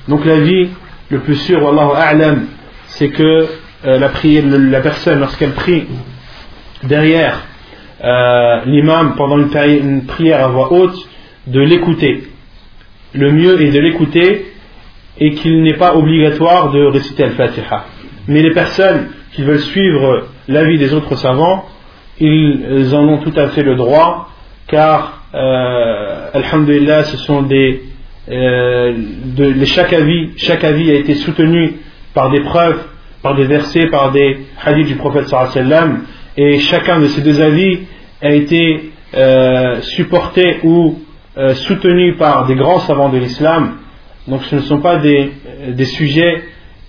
Donc l'avis le plus sûr, Wallahu a'lam, c'est que euh, la, prière, la personne, lorsqu'elle prie derrière euh, l'imam pendant une, prière à voix haute, de l'écouter. Le mieux est de l'écouter et qu'il n'est pas obligatoire de réciter Al-Fatiha. Mais les personnes qui veulent suivre l'avis des autres savants, ils en ont tout à fait le droit, car, euh, Alhamdulillah, ce sont des. Euh, de, chaque, avis, chaque avis a été soutenu par des preuves, par des versets, par des hadiths du prophète sallam, et chacun de ces deux avis a été euh, supporté ou euh, soutenu par des grands savants de l'islam. Donc ce ne sont pas des, des sujets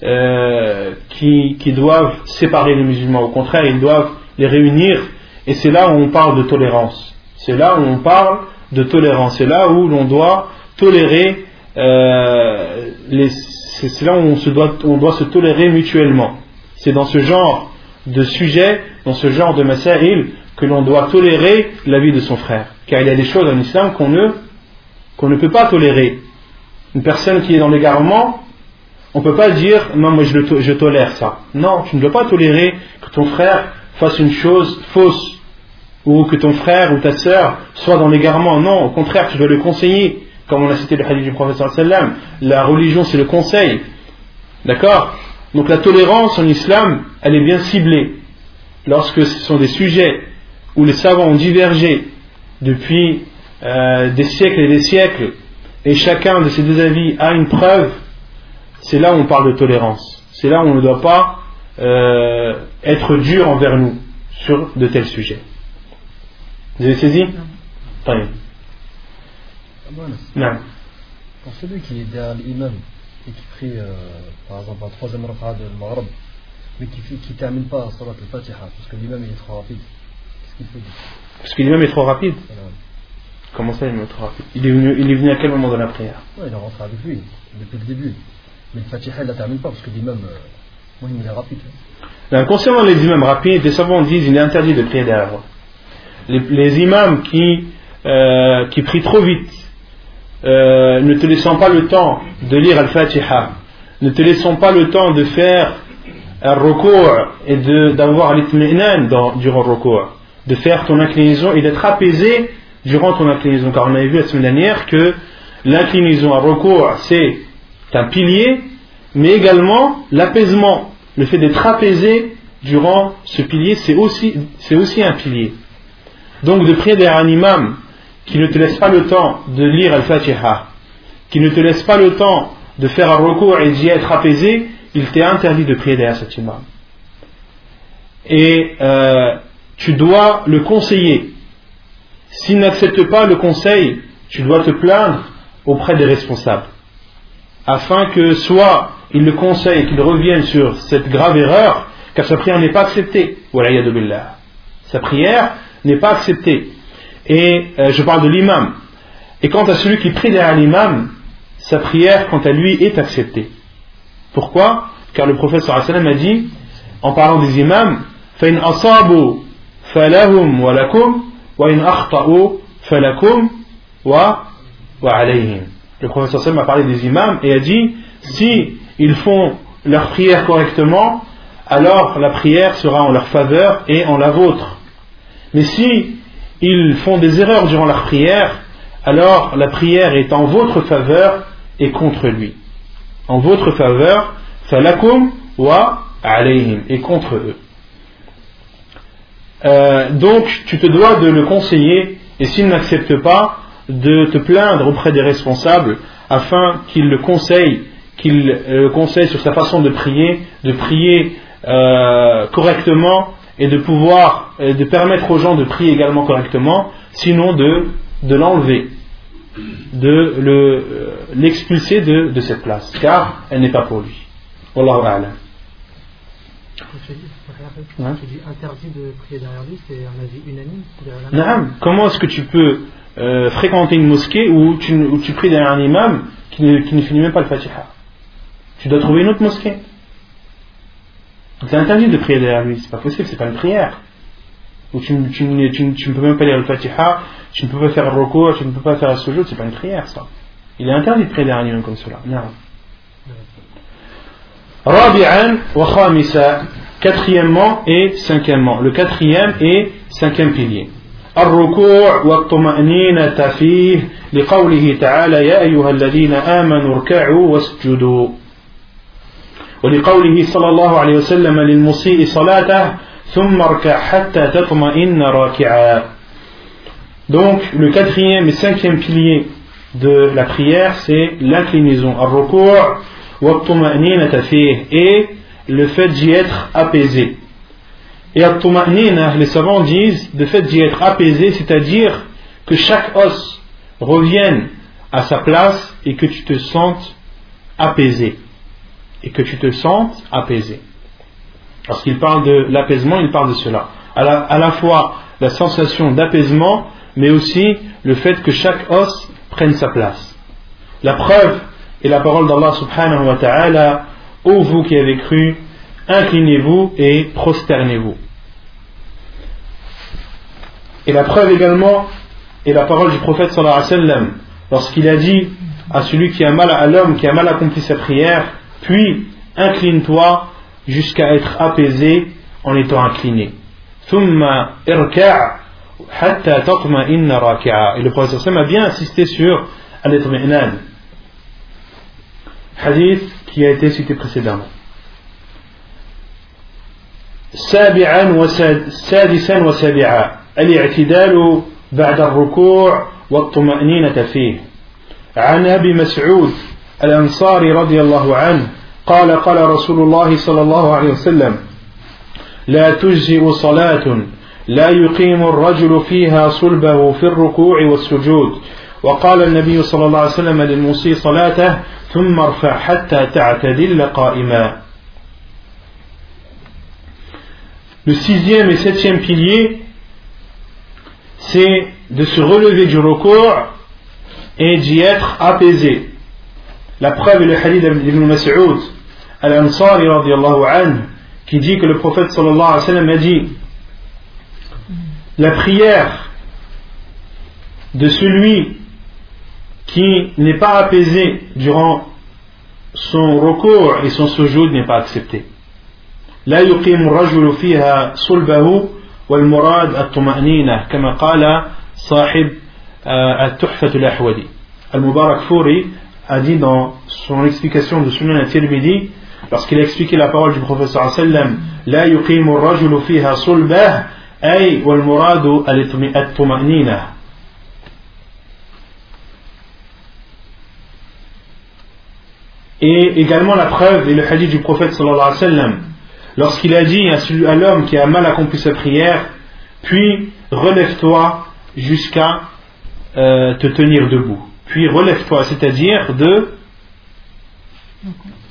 euh, qui, qui doivent séparer les musulmans, au contraire, ils doivent les réunir et c'est là où on parle de tolérance. C'est là où on parle de tolérance. C'est là où l'on doit tolérer, euh, c'est là où on, se doit, on doit se tolérer mutuellement. C'est dans ce genre de sujet, dans ce genre de masail, que l'on doit tolérer la vie de son frère. Car il y a des choses en islam qu'on ne, qu'on ne peut pas tolérer. Une personne qui est dans l'égarement, on ne peut pas dire non, moi je, tolère ça. Non, tu ne dois pas tolérer que ton frère fasse une chose fausse ou que ton frère ou ta sœur soit dans l'égarement. Non, au contraire, tu dois le conseiller. Comme on a cité le hadith du professeur sallam, la religion c'est le conseil. D'accord? Donc la tolérance en islam, elle est bien ciblée. Lorsque ce sont des sujets où les savants ont divergé depuis euh, des siècles et des siècles, et chacun de ces deux avis a une preuve, c'est là où on parle de tolérance. C'est là où on ne doit pas euh, être dur envers nous sur de tels sujets. Vous avez saisi? Non. Non. Pour celui qui est derrière l'imam et qui prie euh, par exemple en troisième rakat de Maghreb, mais qui ne termine pas Salat al-Fatiha parce que l'imam est trop rapide, qu'est-ce qu'il fait? Parce que l'imam est trop rapide Comment ça, il est trop rapide? Il est, venu, il est venu à quel moment de la prière? Ouais, Il est rentré avec lui, depuis le début. Mais le Fatiha, il ne la termine pas parce que l'imam. Euh, il est rapide. concernant les imams rapides, les savants disent qu'il est interdit de prier derrière les, les imams qui, euh, qui prient trop vite, euh, ne te laissant pas le temps de lire Al-Fatiha, ne te laissant pas le temps de faire un recours et d'avoir l'itminan durant le recours, de faire ton inclinaison et d'être apaisé durant ton inclinaison. Car on avait vu la semaine dernière que l'inclinaison à recours, c'est un pilier, mais également l'apaisement le fait d'être apaisé durant ce pilier, c'est aussi, aussi un pilier. Donc de prier derrière un imam qui ne te laisse pas le temps de lire Al-Fatiha, qui ne te laisse pas le temps de faire un recours et d'y être apaisé, il t'est interdit de prier derrière cet imam. Et euh, tu dois le conseiller. S'il n'accepte pas le conseil, tu dois te plaindre auprès des responsables. Afin que soit il le conseille qu'il revienne sur cette grave erreur, car sa prière n'est pas acceptée. Sa prière n'est pas acceptée. Et euh, je parle de l'imam. Et quant à celui qui prie derrière l'imam, sa prière, quant à lui, est acceptée. Pourquoi Car le prophète sallam a dit, en parlant des imams, فَإِنْ أَصَابُوا فَلَهُمْ وَلَكُمْ وَإِنْ أَخْطَأُوا فَلَكُمْ وَعَلَيْهِمْ Le prophète sallam a parlé des imams et a dit, si ils font leur prière correctement, alors la prière sera en leur faveur et en la vôtre. Mais si ils font des erreurs durant leur prière, alors la prière est en votre faveur et contre lui. En votre faveur, falakum wa alayhim, et contre eux. Euh, donc tu te dois de le conseiller et s'il n'accepte pas, de te plaindre auprès des responsables afin qu'ils le conseillent, qu'ils le conseillent sur sa façon de prier, de prier euh, correctement et de pouvoir, et de permettre aux gens de prier également correctement, sinon de, de l'enlever, de le, euh, l'expulser de, de cette place, car elle n'est pas pour lui. Wallahu a'lam. Dis interdit de prier derrière lui, c'est un avis unanime Naam, comment est-ce que tu peux euh, fréquenter une mosquée où tu, où tu pries derrière un imam qui ne, qui ne finit même pas le Fatiha? Tu dois trouver une autre mosquée. C'est interdit de prier derrière lui, c'est pas possible, c'est pas une prière. Où tu, tu, ne- tu, ne- tu ne peux même pas lire le Fatiha, tu ne peux pas faire le recours, tu ne peux pas faire le sujoud, c'est pas une prière ça. Il est interdit de prier derrière un imam comme cela. Naam. رابعا وخامسا quatrièmement et cinquièmement le quatrième et cinquième pilier الركوع والطمأنينة فيه لقوله تعالى يا أيها الذين آمنوا اركعوا واسجدوا ولقوله صلى الله عليه وسلم للمسيء صلاته ثم اركع حتى تطمئن راكعا Donc le quatrième et cinquième pilier de la prière c'est l'inclinaison الركوع والطمأنينة فيه et le fait d'y être apaisé et at-tuma'nina, les savants disent le fait d'y être apaisé c'est-à-dire que chaque os revienne à sa place et que tu te sentes apaisé et que tu te sentes apaisé. Lorsqu'il parle de l'apaisement il parle de cela. À la, fois la sensation d'apaisement mais aussi le fait que chaque os prenne sa place. La preuve est la parole d'Allah subhanahu wa ta'ala Ô vous qui avez cru, inclinez-vous et prosternez-vous. Et la preuve également est la parole du prophète sallallahu alayhi wa sallam lorsqu'il a dit à celui qui a mal à l'homme qui a mal accompli sa prière, puis incline-toi jusqu'à être apaisé en étant incliné. ثم اركع حتى تطمئن راكعا. Et le prophète sallallahu alayhi wa sallam a bien insisté sur al-itmi'nan. Hadith qui a été cité précédemment. سابعا وساد سادسا وسابعا الاعتدال بعد الركوع والطمأنينة فيه عن أبي مسعود الأنصاري رضي الله عنه قال قال رسول الله صلى الله عليه وسلم لا تجزئ صلاة لا يقيم الرجل فيها صلبه في الركوع والسجود وقال النبي صلى الله عليه وسلم للمسيء صلاته ثم ارفع حتى تعتدل قائما Le sixième et septième pilier, c'est de se relever du recours et d'y être apaisé. La preuve est le hadith d'Ibn Mas'ud, al-Ansari radiallahu anhu, qui dit que le prophète sallallahu alayhi wa sallam a dit La prière de celui qui n'est pas apaisé durant son recours et son sujoud n'est pas accepté. لا يقيم الرجل فيها صلبه والمراد الطمأنينة كما قال صاحب التحفة الأحودي المبارك فوري a dit dans son explication de Sunan al-Tirmidhi, lorsqu'il a expliqué la parole du professeur sallam, La yuqimu rajulu ay al-tuma'nina. Et également la preuve et le hadith du prophète sallallahu alayhi wa sallam, lorsqu'il a dit à l'homme qui a mal accompli sa prière, puis relève-toi jusqu'à euh, te tenir debout. Puis relève-toi c'est-à-dire de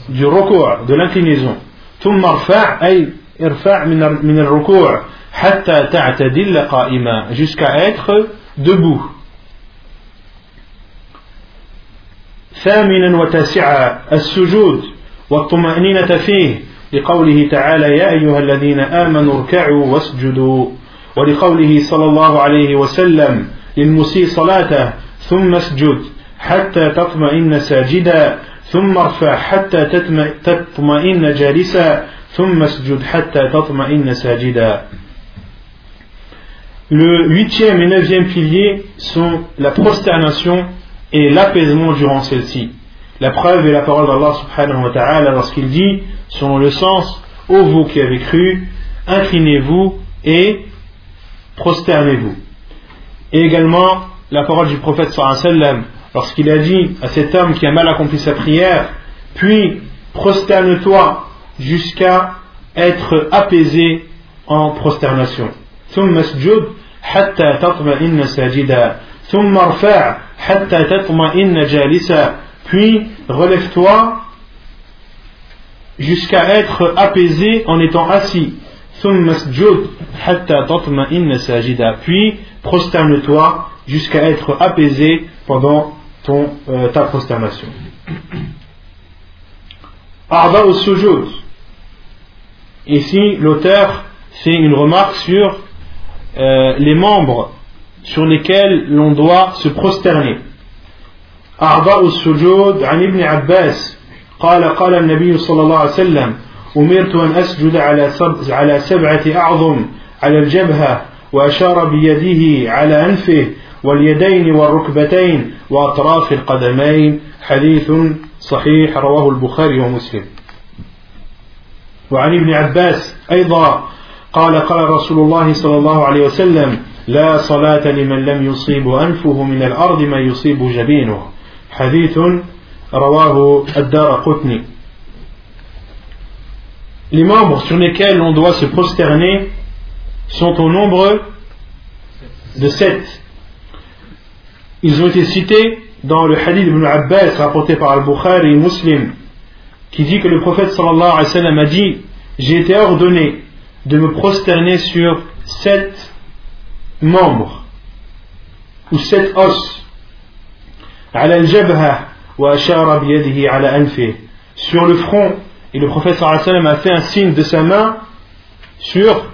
du recours de l'inclinaison. ثم ارفع أي ارفع من الركوع حتى تعتدل قائما jusqu'à être debout. ثامنا وتاسعا السجود والطمأنينة فيه لقوله تعالى يا أيها الذين آمنوا اركعوا واسجدوا ولقوله صلى الله عليه وسلم للمسيء صلاته ثم اسجد حتى تطمئن ساجدا ثم ارفع حتى تطمئن جالسا ثم اسجد حتى تطمئن ساجدا Le huitième et neuvième pilier sont la prosternation et l'apaisement durant celle-ci. La preuve est la parole d'Allah subhanahu wa ta'ala lorsqu'il dit, selon le sens, ô vous qui avez cru, inclinez-vous et prosternez-vous. Et également la parole du prophète sallam lorsqu'il a dit à cet homme qui a mal accompli sa prière, puis prosterne-toi jusqu'à être apaisé en prosternation. puis relève-toi jusqu'à être apaisé en étant assis. Puis prosterne-toi jusqu'à être apaisé pendant ton, euh, ta prosternation. Arba au sujud. Ici, l'auteur fait une remarque sur euh, les membres sur lesquels l'on doit se prosterner. Arba au sujud عن ابن عباس قال قال النبي صلى الله عليه وسلم أمرت أن أسجد على على سبعة أعظم على الجبهة وأشار بيده على أنفه واليدين والركبتين وأطراف القدمين. حديث صحيح رواه البخاري ومسلم. وعن ابن عباس أيضا قال قال رسول الله صلى الله عليه وسلم لا صلاة لمن لم يصيب أنفه من الأرض ما يصيب جبينه. حديث رواه الدار قطني. Les membres sur lesquels on doit se prosterner sont au nombre de sept. Ils ont été cités dans le hadith ibn Abbas rapporté par Al-Bukhari et Muslim qui dit que le prophète sallallahu alayhi wa sallam a dit J'ai été ordonné de me prosterner sur sept membres ou sept os sur le front et le prophète sallallahu alayhi wa sallam a fait un signe de sa main sur,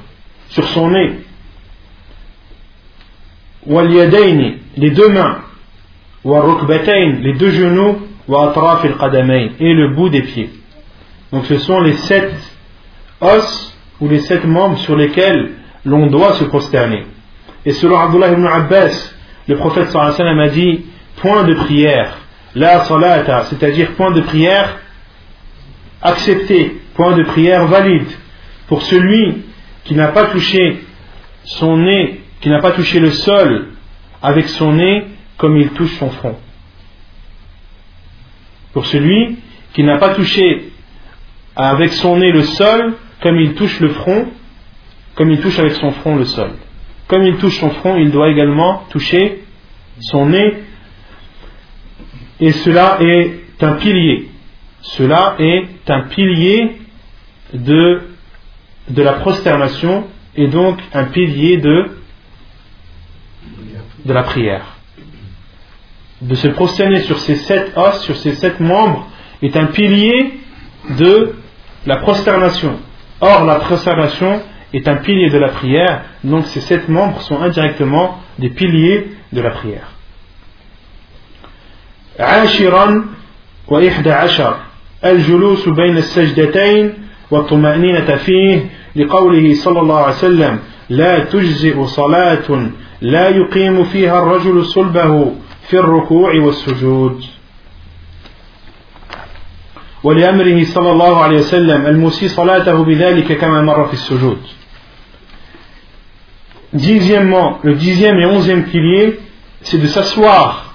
sur son nez les deux mains, les deux genoux, et le bout des pieds. Donc ce sont les sept os ou les sept membres sur lesquels l'on doit se prosterner. Et selon Abdullah ibn Abbas, le prophète sallallahu a dit point de prière, la salata, c'est-à-dire point de prière accepté, point de prière valide pour celui qui n'a pas touché son nez qui n'a pas touché le sol avec son nez comme il touche son front. Pour celui qui n'a pas touché avec son nez le sol comme il touche le front, comme il touche avec son front le sol. Comme il touche son front, il doit également toucher son nez. Et cela est un pilier. Cela est un pilier de, de la prosternation et donc un pilier de de la prière. De se prosterner sur ces sept os, sur ces sept membres, est un pilier de la prosternation. Or, la prosternation est un pilier de la prière, donc ces sept membres sont indirectement des piliers de la prière. عاشرا وإحدى عشر الجلوس بين السجدتين والطمأنينة فيه لقوله صلى الله عليه وسلم لا تجزئ صلاة لا يقيم فيها الرجل صلبه في الركوع والسجود ولأمره صلى الله عليه وسلم المسي صلاته بذلك كما مر في السجود Dixièmement, le dixième et onzième pilier, c'est de s'asseoir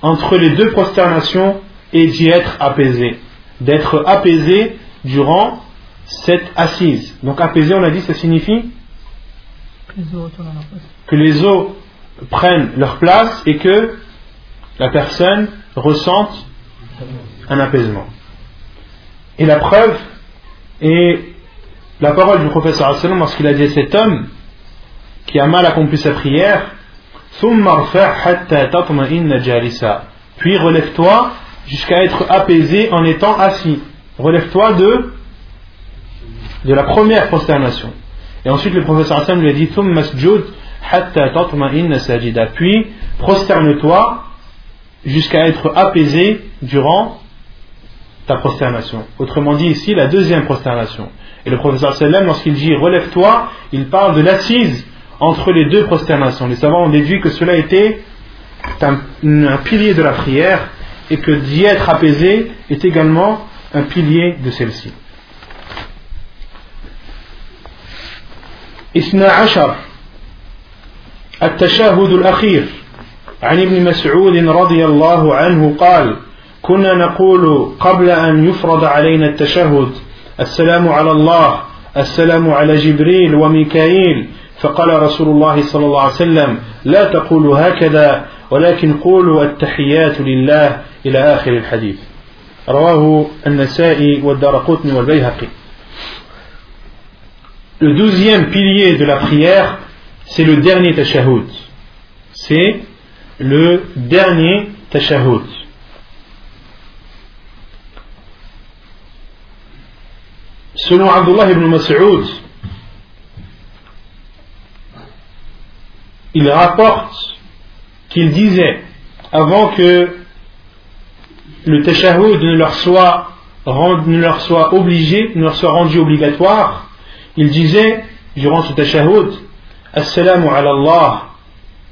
entre les deux prosternations et d'y être apaisé. D'être apaisé durant cette assise. Donc apaisé, on a dit, ça signifie que les os prennent leur place et que la personne ressente un apaisement. Et la preuve est la parole du professeur lorsqu'il a dit à cet homme qui a mal accompli sa prière puis relève-toi jusqu'à être apaisé en étant assis. Relève-toi de, de la première prosternation. Et ensuite, le professeur Hassan lui a dit Puis, prosterne-toi jusqu'à être apaisé durant ta prosternation. Autrement dit, ici, la deuxième prosternation. Et le professeur Sallam, lorsqu'il dit relève-toi, il parle de l'assise entre les deux prosternations. Les savants ont déduit que cela était un, un pilier de la prière et que d'y être apaisé est également un pilier de celle-ci. اثنا عشر. التشهد الأخير. عن ابن مسعود رضي الله عنه قال كنا نقول قبل أن يفرض علينا التشهد السلام على الله السلام على جبريل وميكائيل. فقال رسول الله صلى الله عليه وسلم لا تقولوا هكذا ولكن قولوا التحيات لله إلى آخر الحديث. رواه النسائي والدارقطني والبيهقي. Le douzième pilier de la prière, c'est le dernier tashahhud. C'est le dernier tashahhud. Selon Abdullah ibn Mas'ud, il rapporte qu'il disait avant que le tashahhud ne leur ne leur soit obligé, ne leur soit rendu obligatoire, il disait durant ce tashahhud Assalamu ala Allah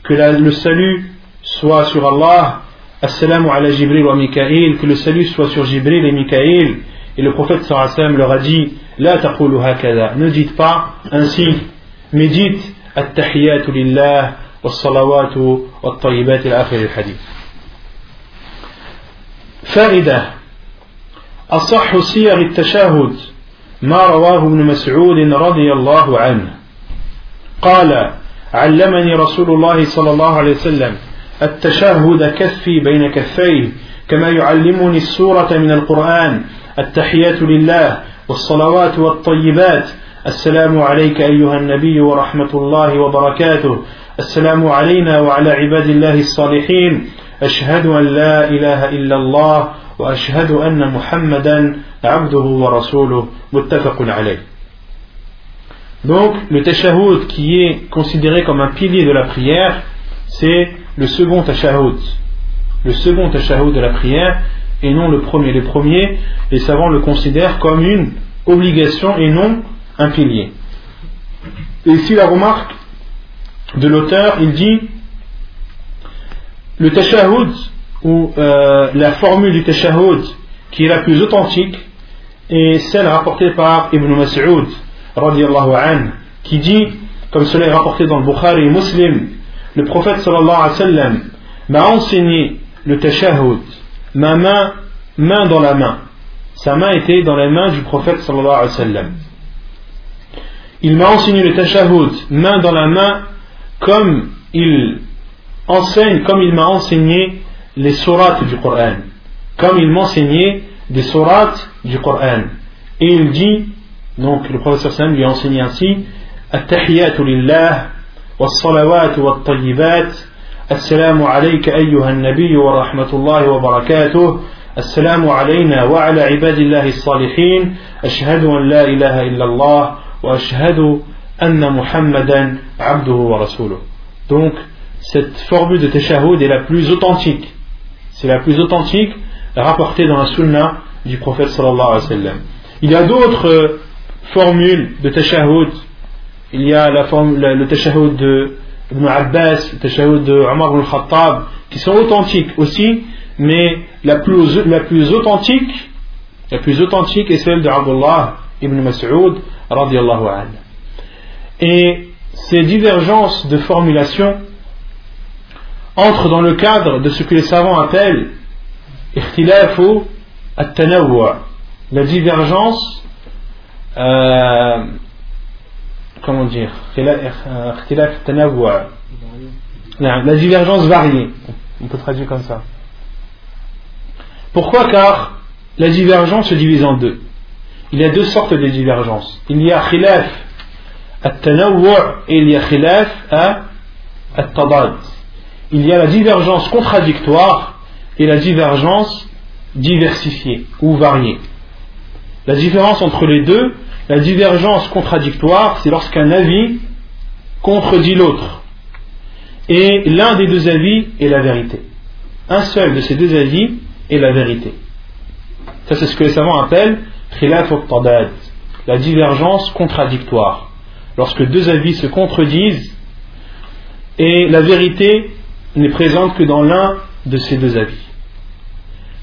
que le salut soit sur Allah Assalamu ala Jibril wa Mikaïl que le salut soit sur Jibril et Mikaïl et le prophète sallam leur a dit La taqulu hakada ne dites pas ainsi mais dites التحيات لله والصلوات والطيبات إلى آخر الحديث فائدة أصح صيغ التشهد ما رواه ابن مسعود رضي الله عنه. قال علمني رسول الله صلى الله عليه وسلم التشهد كفي بين كفيه كما يعلمني السورة من القرآن التحيات لله والصلوات والطيبات. السلام عليك أيها النبي ورحمة الله وبركاته. السلام علينا وعلى عباد الله الصالحين. أشهد أن لا إله إلا الله وأشهد أن محمدا عبده ورسوله متفق عليه Donc, le tashahhud qui est considéré comme un pilier de la prière, c'est le second tashahhud. Le second tashahhud de la prière, et non le premier. Le premier, les savants le considèrent comme une obligation et non un pilier. Et ici, la remarque de l'auteur, il dit le tashahhud, ou euh, la formule du tashahhud qui est la plus authentique, est celle rapportée par Ibn Mas'ud, an, qui dit, comme cela est rapporté dans le Bukhari et Muslim, le prophète sallallahu alayhi wa sallam m'a enseigné le tashahhud, ma main, main dans la main. Sa main était dans la main du prophète sallallahu alayhi wa sallam. Il m'a enseigné le tashahhud, main dans la main, comme il enseigne, comme il m'a enseigné les sourates du Coran, comme il m'enseignait des sourates du Coran. Et il dit, donc le professeur Sam lui a enseigné ainsi, التحيات لله والصلوات والطيبات السلام عليك أيها النبي ورحمة الله وبركاته السلام علينا وعلى عباد الله الصالحين أشهد أن لا إله إلا الله وأشهد أن محمدا عبده ورسوله donc cette formule de tashahhud est la plus authentique c'est la plus authentique rapportée dans la sunna du prophète sallallahu alayhi wa sallam il y a d'autres formules de tashahhud il y a la forme, le tashahhud de Ibn Abbas, le tashahhud de Omar ibn Khattab, qui sont authentiques aussi, mais la plus, la plus authentique, la plus authentique est celle de Abdullah ibn Mas'ud, radiallahu anhu. Et ces divergences de formulation entrent dans le cadre de ce que les savants appellent ikhtilafu at-tanawwu' la divergence euh, comment dire la divergence variée. On peut traduire comme ça. Pourquoi? Car la divergence se divise en deux. Il y a deux sortes de divergences. Il y a khilaf at-tanawwu' et il y a khilaf at-tadad il y a la divergence contradictoire et la divergence diversifiée ou variée la différence entre les deux la divergence contradictoire, c'est lorsqu'un avis contredit l'autre. Et l'un des deux avis est la vérité. Un seul de ces deux avis est la vérité. Ça, c'est ce que les savants appellent la divergence contradictoire. Lorsque deux avis se contredisent et la vérité n'est présente que dans l'un de ces deux avis.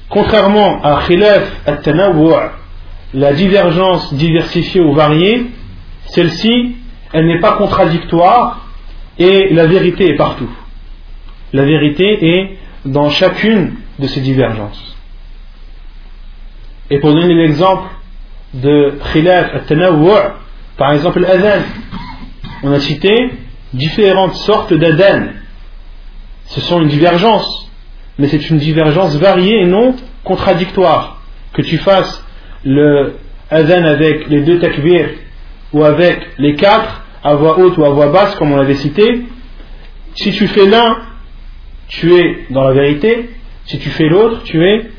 Contrairement à khilaf al-tanawwu' la divergence diversifiée ou variée, celle-ci, elle n'est pas contradictoire, et la vérité est partout. La vérité est dans chacune de ces divergences. Et pour donner l'exemple de khilaf al par exemple l'adhan, on a cité différentes sortes d'adhan. Ce sont une divergence, mais c'est une divergence variée et non contradictoire. Que tu fasses le adhan avec les deux takbir ou avec les quatre, à voix haute ou à voix basse, comme on l'avait cité, si tu fais l'un, tu es dans la vérité, si tu fais l'autre, tu es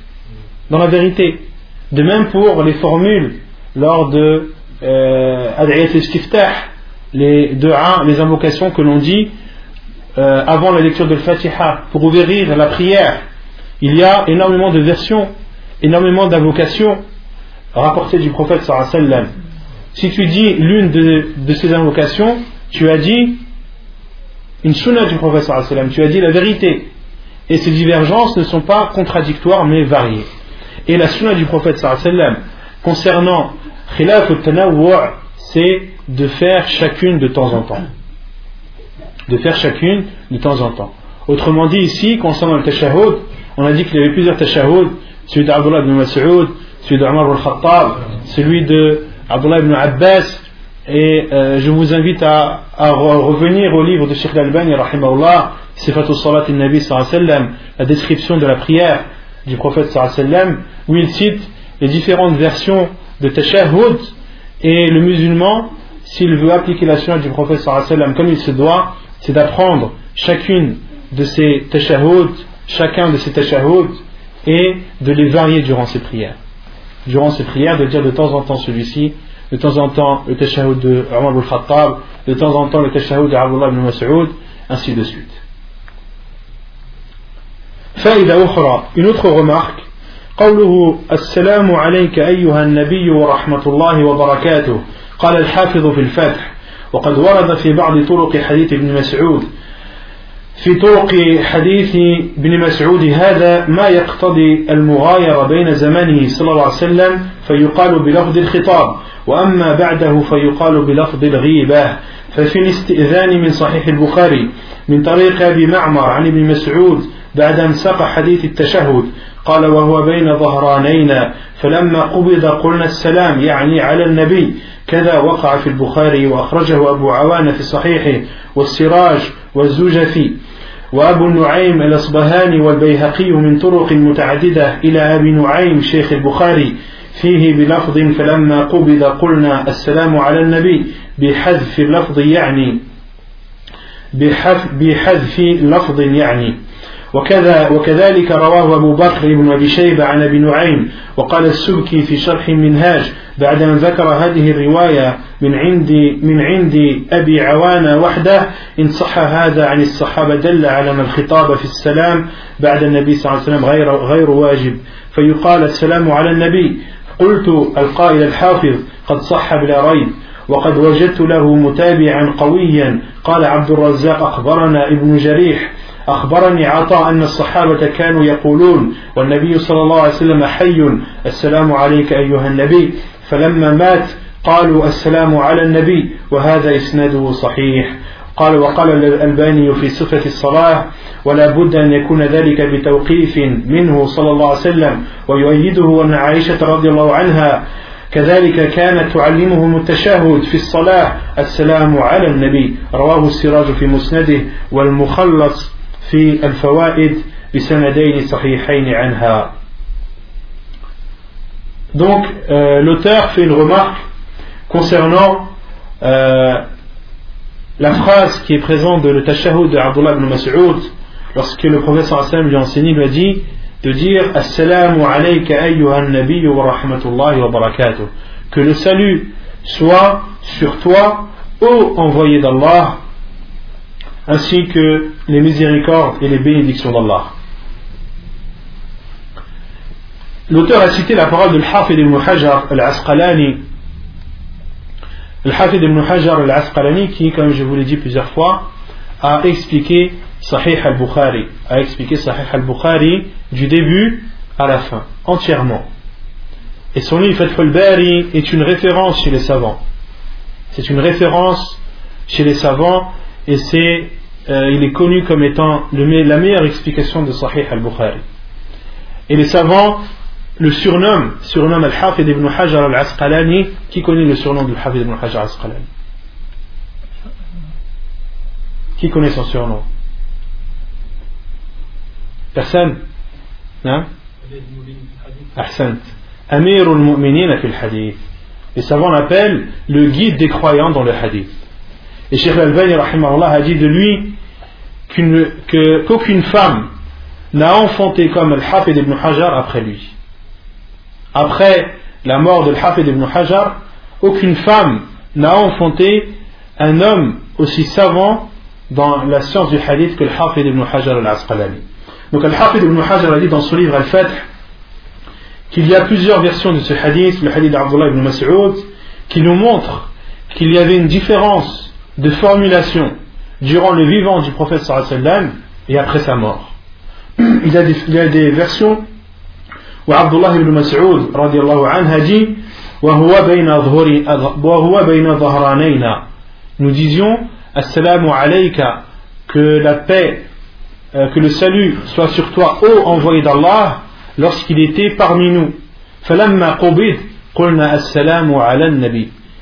dans la vérité. De même pour les formules lors de euh, les les invocations que l'on dit euh, avant la lecture de Fatiha pour ouvrir la prière. Il y a énormément de versions, énormément d'invocations rapportées du prophète sallam. Si tu dis l'une de, ces invocations, tu as dit une sunna du prophète sallam, tu as dit la vérité. Et ces divergences ne sont pas contradictoires mais variées. Et la sunna du prophète sallam concernant khilaf al c'est de faire chacune de temps en temps. De faire chacune de temps en temps. Autrement dit, ici, concernant le tashahhud, on a dit qu'il y avait plusieurs tashahhud, celui d'Abdullah ibn Mas'ud, celui d'Omar al-Khattab, celui d'Abdullah ibn Abbas, et euh, je vous invite à, revenir au livre de Sheikh al-Albani, rahimahullah, Sifatul Salat al-Nabi la description de la prière du prophète où il cite les différentes versions de tashahhud, et le musulman, s'il veut appliquer la sunna du prophète comme il se doit, c'est d'apprendre chacune de ces tashahhud, chacun de ces tashahhud, et de les varier durant ses prières. Durant ses prières, de dire de temps en temps celui-ci, de temps en temps le tashahhud de Omar al-Khattab, de temps en temps le tashahhud de Abdullah ibn Mas'ud, ainsi de suite. فائدة أخرى une autre remarque قوله السلام عليك أيها النبي ورحمة الله وبركاته قال الحافظ في الفتح وقد ورد في بعض طرق حديث ابن مسعود. في طرق حديث ابن مسعود هذا ما يقتضي المغايرة بين زمانه صلى الله عليه وسلم فيقال بلفظ الخطاب وأما بعده فيقال بلفظ الغيبة. ففي الاستئذان من صحيح البخاري من طريق أبي معمر عن ابن مسعود بعد أن ساق حديث التشهد قال وهو بين ظهرانينا فلما قبض قلنا السلام يعني على النبي. كذا وقع في البخاري وأخرجه أبو عوان في صحيحه والسراج والزجفي. وأبو النعيم الأصبهاني والبيهقي من طرق متعددة إلى أبي نعيم شيخ البخاري. فيه بلفظ فلما قبض قلنا السلام على النبي بحذف اللفظ يعني بحذف لفظ يعني. وكذا وكذلك رواه أبو بكر بن أبي شيبة عن أبي نعيم وقال السبكي في شرح المنهاج بعد أن ذكر هذه الرواية من عند من عند أبي عوانة وحده إن صح هذا عن الصحابة دل على أن الخطاب في السلام بعد النبي صلى الله عليه وسلم غير غير واجب. فيقال السلام على النبي. قلت القائل الحافظ قد صح بلا ريب وقد وجدت له متابعا قويا. قال عبد الرزاق أخبرنا ابن جريح أخبرني عطاء أن الصحابة كانوا يقولون والنبي صلى الله عليه وسلم حي السلام عليك أيها النبي. فلما مات قالوا السلام على النبي وهذا إسناده صحيح. قال وقال الألباني في صفة الصلاة ولا بد أن يكون ذلك بتوقيف منه صلى الله عليه وسلم ويؤيده أن عائشة رضي الله عنها. كذلك كانت تعلمهم التشهد في الصلاة السلام على النبي. رواه السراج في مسنده والمخلص في الفوائد بسندين صحيحين عنها Donc, euh, l'auteur fait une remarque concernant euh, la phrase qui est présente de le tashahhud de Abdullah ibn Mas'ud lorsque le professeur sallam lui a enseigné, lui a dit de dire Assalamu alayka ayyuhan nabiyyu wa rahmatullahi wa barakatuh. Que le salut soit sur toi, ô envoyé d'Allah, ainsi que les miséricordes et les bénédictions d'Allah. L'auteur a cité la parole de l'Hafid ibn al-Asqalani. L'Hafid ibn Hajar al-Asqalani qui, comme je vous l'ai dit plusieurs fois, a expliqué Sahih al-Bukhari, a expliqué Sahih al-Bukhari du début à la fin, entièrement. Et son livre Fathul Bari est une référence chez les savants. C'est une référence chez les savants et c'est, euh, il est connu comme étant la meilleure explication de Sahih al-Bukhari. Et les savants le surnomment, surnomment Al-Hafid ibn Hajar al-Asqalani. Qui connaît le surnom du Hafid ibn Hajar al-Asqalani? Qui connaît son surnom? Personne? Ahsant. Amir al-Mu'minin fil hadith. Les savants l'appellent le guide des croyants dans le hadith. Et Sheikh Al-Bani a dit de lui qu'aucune femme n'a enfanté comme Al-Hafid ibn Hajar après lui. Après la mort de Al-Hafid ibn Hajar, aucune femme n'a enfanté un homme aussi savant dans la science du hadith que Al-Hafid ibn Hajar al-Asqalani. Donc Al-Hafid ibn Hajar a dit dans son livre Al-Fath qu'il y a plusieurs versions de ce hadith, le hadith d'Abdullah ibn Mas'ud, qui nous montre qu'il y avait une différence de formulation durant le vivant du prophète sallam et après sa mort. Il y a des, il y a des versions où Abdullah ibn Mas'ud radiallahu anhu a dit nous disions Assalamu alayka que la paix euh, que le salut soit sur toi ô envoyé d'Allah lorsqu'il était parmi nous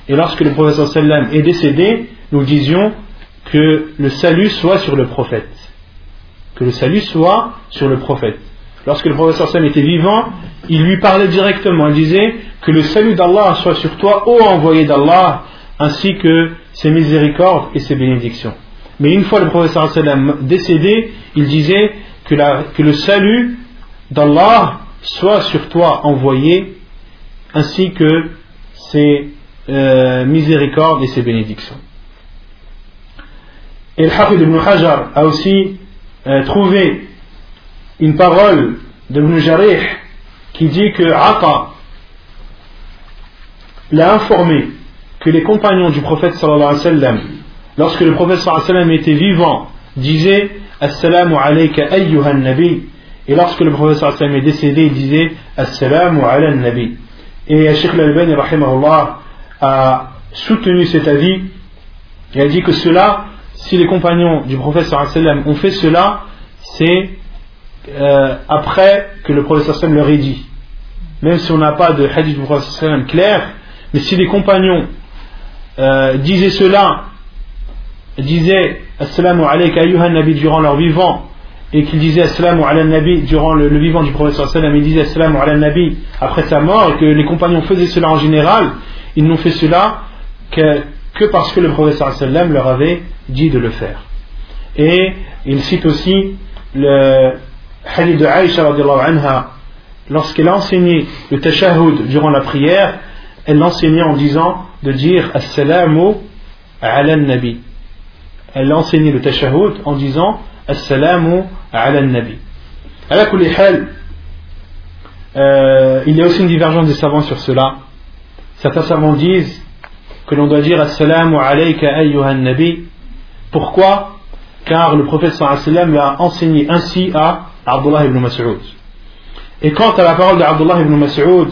et lorsque le prophète sallam est décédé nous disions que le salut soit sur le prophète. Que le salut soit sur le prophète. Lorsque le prophète sallam était vivant il lui parlait directement. Il disait que le salut d'Allah soit sur toi ô envoyé d'Allah ainsi que ses miséricordes et ses bénédictions. Mais une fois le prophète sallam décédé il disait que le salut d'Allah soit sur toi envoyé, ainsi que ses euh, miséricordes et ses bénédictions. Et le Hafid ibn Hajar a aussi euh, trouvé une parole de Ibn Jarih qui dit que Aqa l'a informé que les compagnons du prophète sallallahu alayhi wa lorsque le prophète sallallahu alayhi wa était vivant, disaient Assalamu alayka ayyuhan nabi et lorsque le professeur sallam est décédé, il disait Assalamu ala nabi. Et Sheikh Al-Albani a soutenu cet avis et a dit que cela, si les compagnons du professeur sallam ont fait cela, c'est euh, après que le professeur sallam leur ait dit. Même si on n'a pas de hadith du professeur sallam clair, mais si les compagnons euh, disaient cela, disaient Assalamu alayka ayyuhan nabi durant leur vivant, et qu'il disait Assalamu ala nabi durant le, vivant du prophète sallam, il disait Assalamu ala nabi après sa mort, et que les compagnons faisaient cela en général, ils n'ont fait cela que, parce que le prophète sallam leur avait dit de le faire. Et il cite aussi le hadith de Aïcha anha, lorsqu'elle a enseigné le tashahhud durant la prière, elle l'enseignait en disant de dire Assalamu ala nabi. Elle a enseigné le tashahhud en disant Assalamu ala nabi. À euh, il y a aussi une divergence des savants sur cela. Certains savants disent que l'on doit dire Assalamu alayka ayyuhan nabi. Pourquoi Car le prophète sallallahu l'a enseigné ainsi à Abdullah ibn Mas'ud. Et quant à la parole d'Abdullah ibn Mas'ud,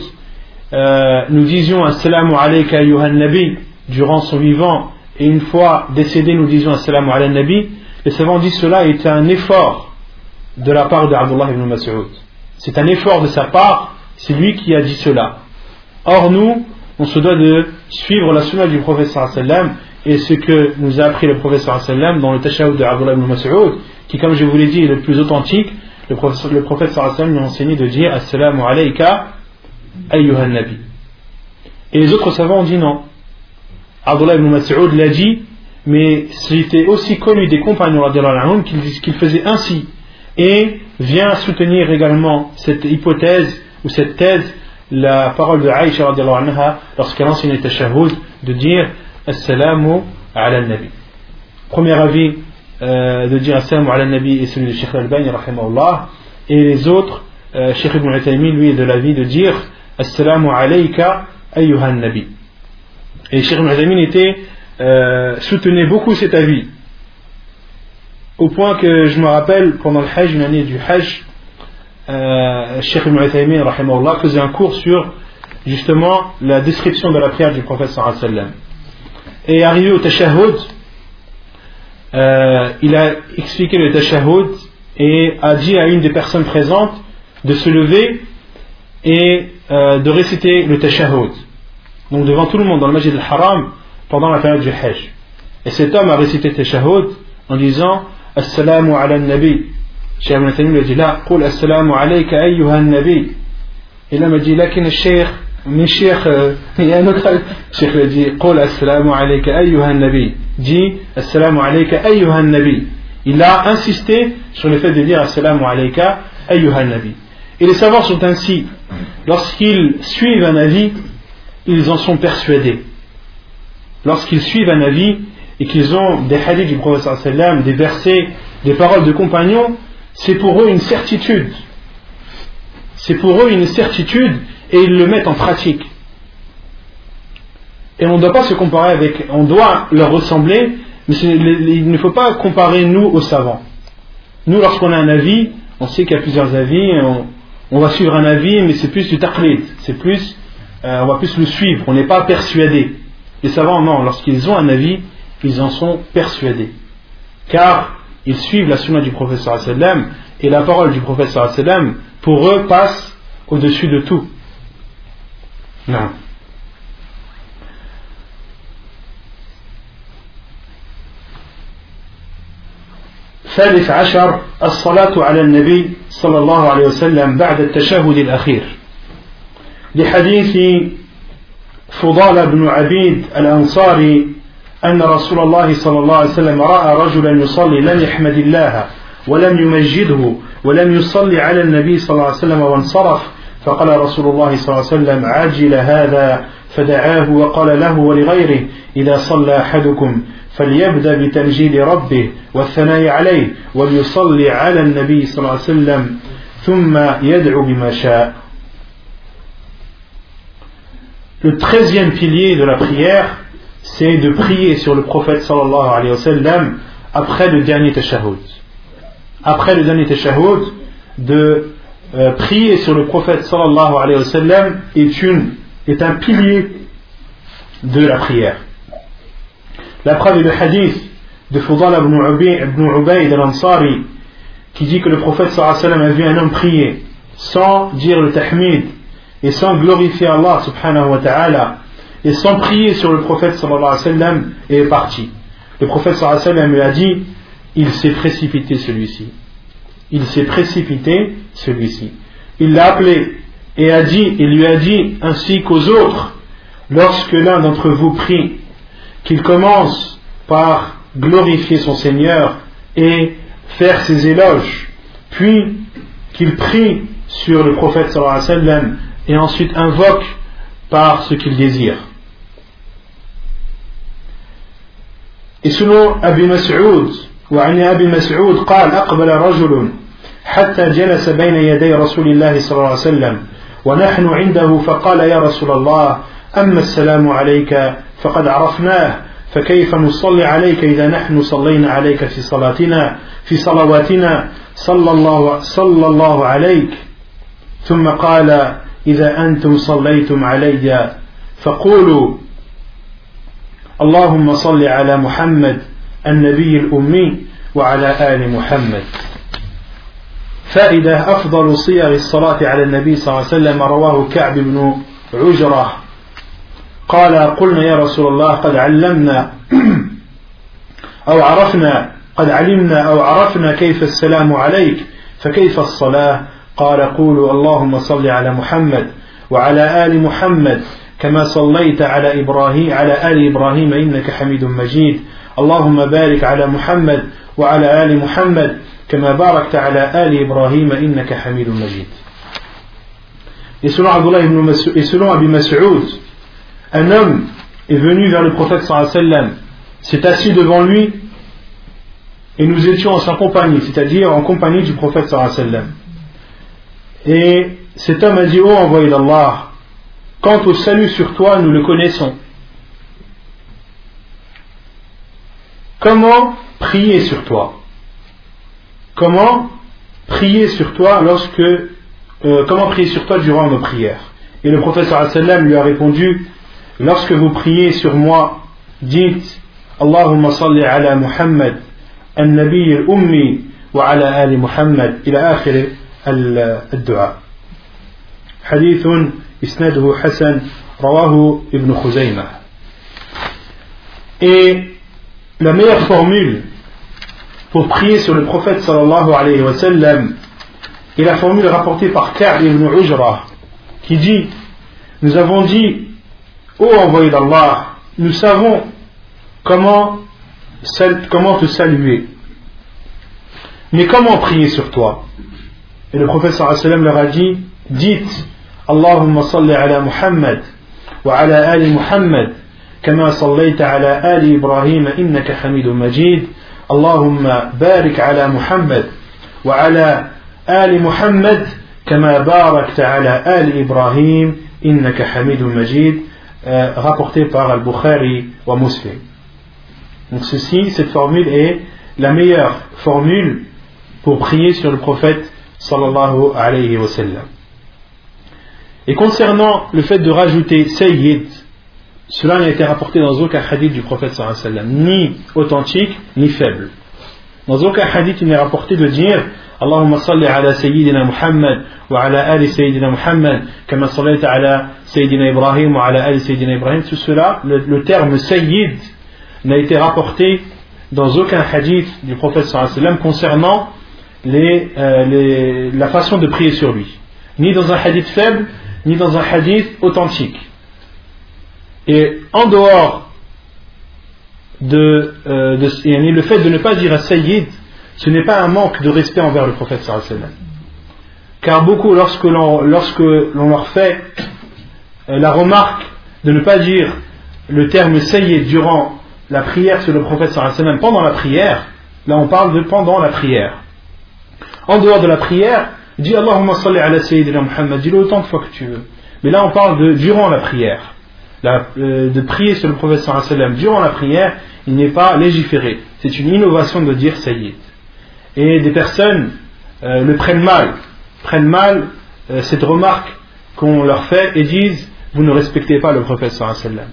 euh, nous disions Assalamu alayka ayyuhan nabi durant son vivant et une fois décédé nous disions Assalamu ala nabi les savants disent cela est un effort de la part d'Abdullah ibn Mas'ud. C'est un effort de sa part, c'est lui qui a dit cela. Or nous, on se doit de suivre la sunna du prophète sallam et ce que nous a appris le prophète sallam dans le tashahhud d'Abdullah ibn Mas'ud, qui comme je vous l'ai dit est le plus authentique, le prophète, le nous a enseigné de dire Assalamu alayka ayyuhan nabi. Et les autres savants ont dit non. Abdullah ibn Mas'ud l'a dit mais c'était aussi connu des compagnons qu'ils disent qu'il faisait ainsi et vient soutenir également cette hypothèse ou cette thèse la parole de Aïcha lorsqu'elle enseignait tashahhud de dire Assalamu ala premier avis euh, de dire Assalamu ala nabi est celui de Sheikh Al-Bani et les autres euh, Sheikh Ibn Utaymi lui est de l'avis de dire Assalamu alayka ayyuhan nabi et Sheikh Ibn était euh, soutenait beaucoup cet avis. Au point que je me rappelle, pendant le Hajj, une année du Hajj, euh, Ibn Uthaymin faisait un cours sur justement la description de la prière du prophète sallam. Et arrivé au tashahhud, euh, il a expliqué le tashahhud et a dit à une des personnes présentes de se lever et euh, de réciter le tashahhud. Donc devant tout le monde dans le masjid al-Haram pendant la période du Hajj. Et cet homme a récité le tashahhud en disant Assalamu ala nabi. Cheikh Ibn lui dit là, assalamu alayka nabi. Et l'homme a dit Lakin al-Sheikh mais Cheikh, euh, il y a un autre, le dit, Qul assalamu alayka ayyuhan nabi. Dis assalamu alayka ayyuhan nabi. Il a insisté sur le fait de dire assalamu alayka ayyuhan nabi. Et les savants sont ainsi. Lorsqu'ils suivent un avis, ils en sont persuadés. Lorsqu'ils suivent un avis et qu'ils ont des hadiths du Prophète des versets, des paroles de compagnons, c'est pour eux une certitude. C'est pour eux une certitude et ils le mettent en pratique. Et on ne doit pas se comparer avec, on doit leur ressembler, mais il ne faut pas comparer nous aux savants. Nous, lorsqu'on a un avis, on sait qu'il y a plusieurs avis, on, va suivre un avis, mais c'est plus du taqlid, c'est plus, euh, on va plus le suivre, on n'est pas persuadé. Les savants, non, lorsqu'ils ont un avis, ils en sont persuadés. Car ils suivent la sunna du professeur et la parole du professeur pour eux, passe au-dessus de tout. Non. ثالث عشر الصلاة على النبي صلى الله عليه وسلم بعد التشهد الأخير لحديث فضال بن عبيد الأنصاري أن رسول الله صلى الله عليه وسلم رأى رجلا يصلي لم يحمد الله ولم يمجده ولم يصلي على النبي صلى الله عليه وسلم وانصرف فقال رسول الله صلى الله عليه وسلم عجل هذا فدعاه وقال له ولغيره إذا صلى أحدكم فليبدأ بتمجيد ربه والثناء عليه وليصلي على النبي صلى الله عليه وسلم ثم يدعو بما شاء Le treizième pilier de la prière, c'est de prier sur le prophète sallallahu alayhi wa sallam après le dernier tashahhud. Après le dernier tashahhud, de euh, prier sur le prophète sallallahu alayhi wa sallam est, une, est un pilier de la prière. La preuve est le hadith de Fudal ibn Ubayd al-Ansari qui dit que le prophète sallallahu alayhi wa sallam a vu un homme prier sans dire le tahmid et sans glorifier Allah subhanahu wa et sans prier sur le prophète sallallahu alayhi wa sallam et est parti. Le prophète sallallahu alayhi wa sallam lui a dit il s'est précipité celui-ci. Il s'est précipité celui-ci. Il l'a appelé et a dit, il lui a dit ainsi qu'aux autres, lorsque l'un d'entre vous prie, qu'il commence par glorifier son Seigneur et faire ses éloges, puis qu'il prie sur le prophète sallallahu et ensuite invoque par ce qu'il désire. Et selon Abi Mas'ud, وعن أبي مسعود قال أقبل رجل حتى جلس بين يدي رسول الله صلى الله عليه وسلم ونحن عنده فقال يا رسول الله أما السلام عليك فقد عرفناه فكيف نصلي عليك إذا نحن صلينا عليك في صلاتنا في صلواتنا؟ صلى الله, صلى الله عليك. ثم قال إذا أنتم صليتم علي فقولوا اللهم صل على محمد النبي الأمي وعلى آل محمد. فائدة أفضل صيغ الصلاة على النبي صلى الله عليه وسلم رواه كعب بن عجرة. قال قلنا يا رسول الله قد علمنا أو عرفنا قد علمنا أو عرفنا كيف السلام عليك فكيف الصلاة؟ قال قولوا اللهم صل على محمد وعلى آل محمد كما صليت على إبراهيم على آل إبراهيم إنك حميد مجيد. اللهم بارك على محمد وعلى آل محمد كما باركت على آل إبراهيم إنك حميد مجيد Et selon, Abdullah ibn Mas'ud, et selon Abi Mas'ud, un homme est venu vers le prophète sallallahu alayhi wa sallam, s'est assis devant lui, et nous étions en sa compagnie, c'est-à-dire en compagnie du prophète sallallahu alayhi wa sallam. Et cet homme a dit, oh envoyé d'Allah, quant au salut sur toi, nous le connaissons. Comment prier sur toi Comment prier sur toi lorsque euh, comment prier sur toi durant nos prières Et le professeur sallam lui a répondu lorsque vous priez sur moi, dites Allahumma salli ala Muhammad النبي الأمي وعلى آل محمد إلى آخر الدعاء حديث إسناده حسن رواه ابن خزيمة Et la meilleure formule pour prier sur le prophète sallallahu alayhi wa est la formule rapportée par Ka'b ibn Ujra qui dit Nous avons dit, ô envoyé d'Allah, nous savons comment, comment te saluer. Mais comment prier sur toi? Et le prophète sallallahu alayhi wa sallam leur a dit Dites Allahumma salli ala Muhammad wa ala ali Muhammad كما صليت على آل إبراهيم إنك حميد مجيد اللهم بارك على محمد وعلى آل محمد كما باركت على آل إبراهيم إنك حميد مجيد rapporté par Al-Bukhari wa Muslim. Donc ceci, cette formule est la meilleure formule pour prier sur le prophète sallallahu alayhi wa sallam. Et concernant le fait de rajouter Sayyid, Cela n'a été rapporté dans aucun hadith du prophète sallallahu ni authentique, ni faible. Dans aucun hadith il n'est rapporté de dire Allahumma salli ala Sayyidina Muhammad wa ala ali Sayyidina Muhammad kama sallaita ala Sayyidina Ibrahim wa ala ali Sayyidina Ibrahim. Tout cela, le, le terme Sayyid n'a été rapporté dans aucun hadith du prophète sallallahu concernant euh, la façon de prier sur lui. Ni dans un hadith faible, ni dans un hadith authentique et en dehors de, euh, le fait de ne pas dire à Sayyid, ce n'est pas un manque de respect envers le prophète sallam. Car beaucoup, lorsque l'on, lorsque l'on leur fait euh, la remarque de ne pas dire le terme Sayyid durant la prière sur le prophète sallam, pendant la prière, là on parle de pendant la prière. En dehors de la prière, dis Allahumma salli ala Sayyidina Muhammad, dis-le autant de fois que tu veux. Mais là on parle de durant la prière. Euh, de prier sur le prophète durant la prière, il n'est pas légiféré. C'est une innovation de dire Sayyid. Et des personnes euh, le prennent mal, prennent mal euh, cette remarque qu'on leur fait et disent Vous ne respectez pas le prophète sallam.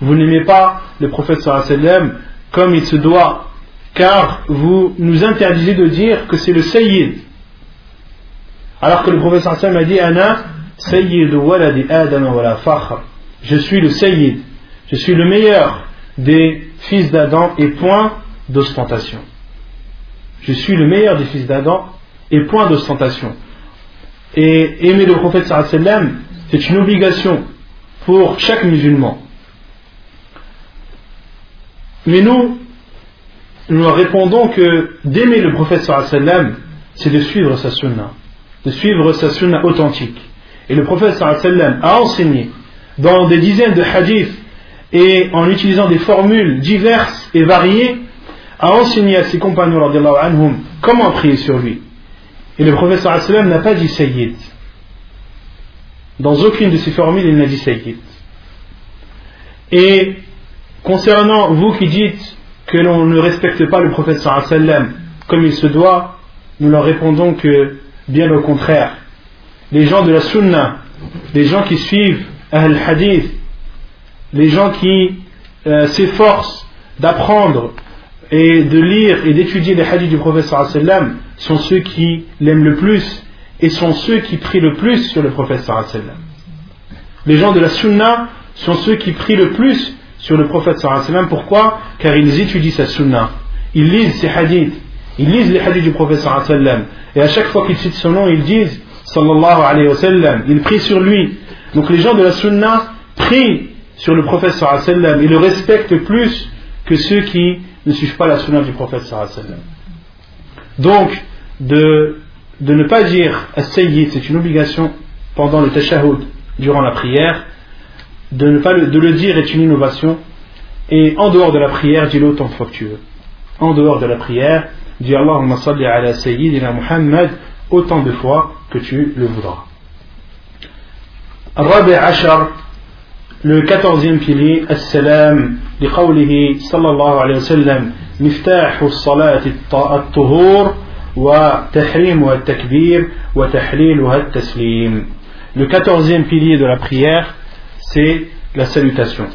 Vous n'aimez pas le prophète sallam comme il se doit, car vous nous interdisez de dire que c'est le Sayyid. Alors que le prophète sallam a dit Ana Sayyidu waladi Adam wa la fakhr. Je suis le Sayyid, je suis le meilleur des fils d'Adam et point d'ostentation. Je suis le meilleur des fils d'Adam et point d'ostentation. Et aimer le prophète sallam, c'est une obligation pour chaque musulman. Mais nous, nous répondons que d'aimer le prophète sallam, c'est de suivre sa sunna, de suivre sa sunna authentique. Et le prophète sallam a enseigné dans des dizaines de hadiths et en utilisant des formules diverses et variées, a enseigné à ses compagnons anhum, comment prier sur lui. Et le professeur sallam n'a pas dit Sayyid. Dans aucune de ces formules, il n'a dit Sayyid. Et concernant vous qui dites que l'on ne respecte pas le prophète sallam comme il se doit, nous leur répondons que, bien au contraire, les gens de la sunna, les gens qui suivent Al-Hadith, les gens qui euh, s'efforcent d'apprendre et de lire et d'étudier les hadiths du prophète sallam sont ceux qui l'aiment le plus et sont ceux qui prient le plus sur le prophète sallam. Les gens de la sunna sont ceux qui prient le plus sur le prophète sallam. Pourquoi? Car ils étudient sa sunna. Ils lisent ses hadiths. Ils lisent les hadiths du prophète sallam. Et à chaque fois qu'ils citent son nom, ils disent sallallahu alayhi wa sallam. Ils prient sur lui. Donc les gens de la sunna prient sur le prophète sallam et le respectent plus que ceux qui ne suivent pas la sunna du prophète sallam. Donc, de, ne pas dire as-sayyid, c'est une obligation pendant le tashahhud, durant la prière, de ne pas le dire est une innovation, et en dehors de la prière, dis-le autant de fois que tu veux. En dehors de la prière, dis Allahumma salli ala sayyidina Muhammad autant de fois que tu le voudras. الرابع عشر le quatorzième pilier السلام لقوله صلى الله عليه وسلم مفتاح الصلاة الطهور وتحريمها التكبير وتحليلها التسليم Le quatorzième pilier de la prière, c'est la salutation.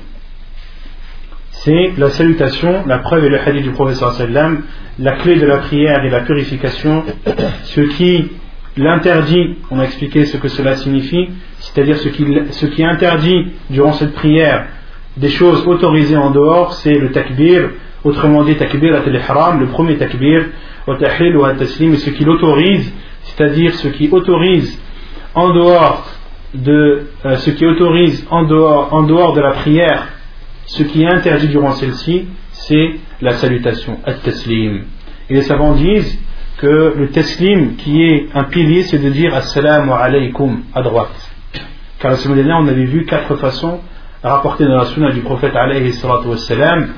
c'est la salutation, la preuve et le hadith du professeur sallam, la clé de la prière et la purification, ce qui l'interdit, on a expliqué ce que cela signifie, c'est-à-dire ce qui, interdit durant cette prière des choses autorisées en dehors, c'est le takbir, autrement dit takbir al-ihram, le premier takbir, wa tahlil wa taslim, et ce qui l'autorise, c'est-à-dire ce qui autorise en dehors de euh, en dehors de la prière, ce qui est interdit durant celle-ci, c'est la salutation, at-taslim. Et les savants disent que le taslim qui est un pilier, c'est de dire assalamu alaykum à droite. Car la semaine dernière, on avait vu quatre façons rapportées dans la sunna du prophète alayhi salatu wassalam,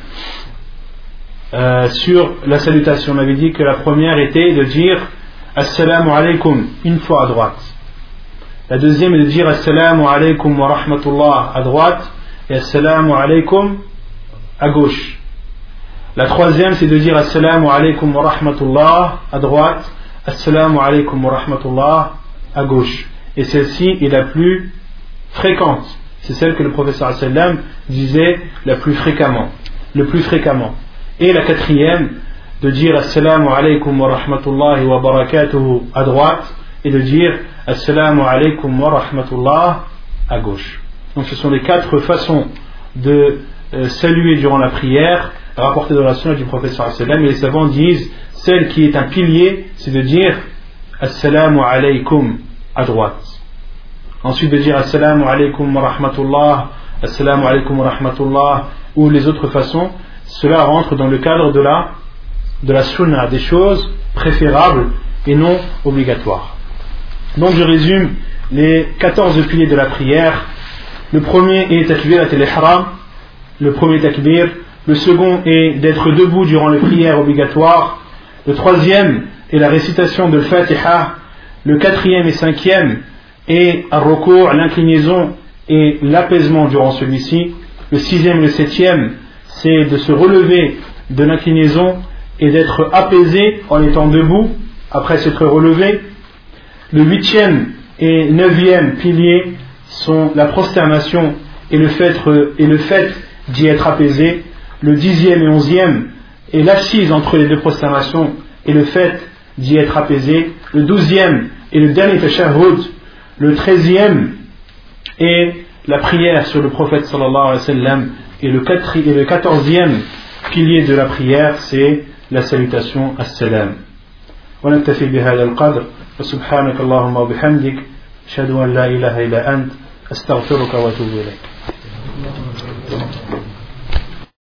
euh, sur la salutation. On avait dit que la première était de dire assalamu alaykum une fois à droite. La deuxième est de dire Assalamu alaykum wa rahmatullah à droite et Assalamu alaykum à gauche. La troisième c'est de dire Assalamu alaykum wa rahmatullah à droite, Assalamu alaykum wa rahmatullah à gauche. Et celle-ci est la plus fréquente. C'est celle que le professeur sallam disait la plus fréquemment. Le plus fréquemment. Et la quatrième, de dire Assalamu alaykum wa rahmatullahi wa barakatuhu à droite et de dire Assalamu alaykum wa rahmatullah à gauche. Donc ce sont les quatre façons de euh, saluer durant la prière rapportées dans la sunna du professeur sallam et les savants disent celle qui est un pilier c'est de dire Assalamu alaykum à droite. Ensuite de dire Assalamu alaykum wa rahmatullah, Assalamu alaykum wa rahmatullah ou les autres façons, cela rentre dans le cadre de la, de la sunna, des choses préférables et non obligatoires. Donc je résume les 14 piliers de la prière. Le premier est takbir al-ihram, le premier takbir. Le second est d'être debout durant les prières obligatoires. Le troisième est la récitation de Fatiha. Le quatrième et cinquième est al l'inclinaison et l'apaisement durant celui-ci. Le sixième et le septième, c'est de se relever de l'inclinaison et d'être apaisé en étant debout après s'être relevé. Le huitième et neuvième pilier sont la prosternation et le fait d'y être apaisé Le dixième et onzième est l'assise entre les deux prosternations et le fait d'y être apaisé. Le douzième est le dernier tashahhud. Le treizième est la prière sur le prophète sallallahu alayhi wa sallam. Et le, et le quatorzième pilier de la prière, c'est la salutation as-salam. ونكتفي بهذا القدر وسبحانك اللهم وبحمدك أشهد أن لا إله إلا أنت أستغفرك وأتوب إليك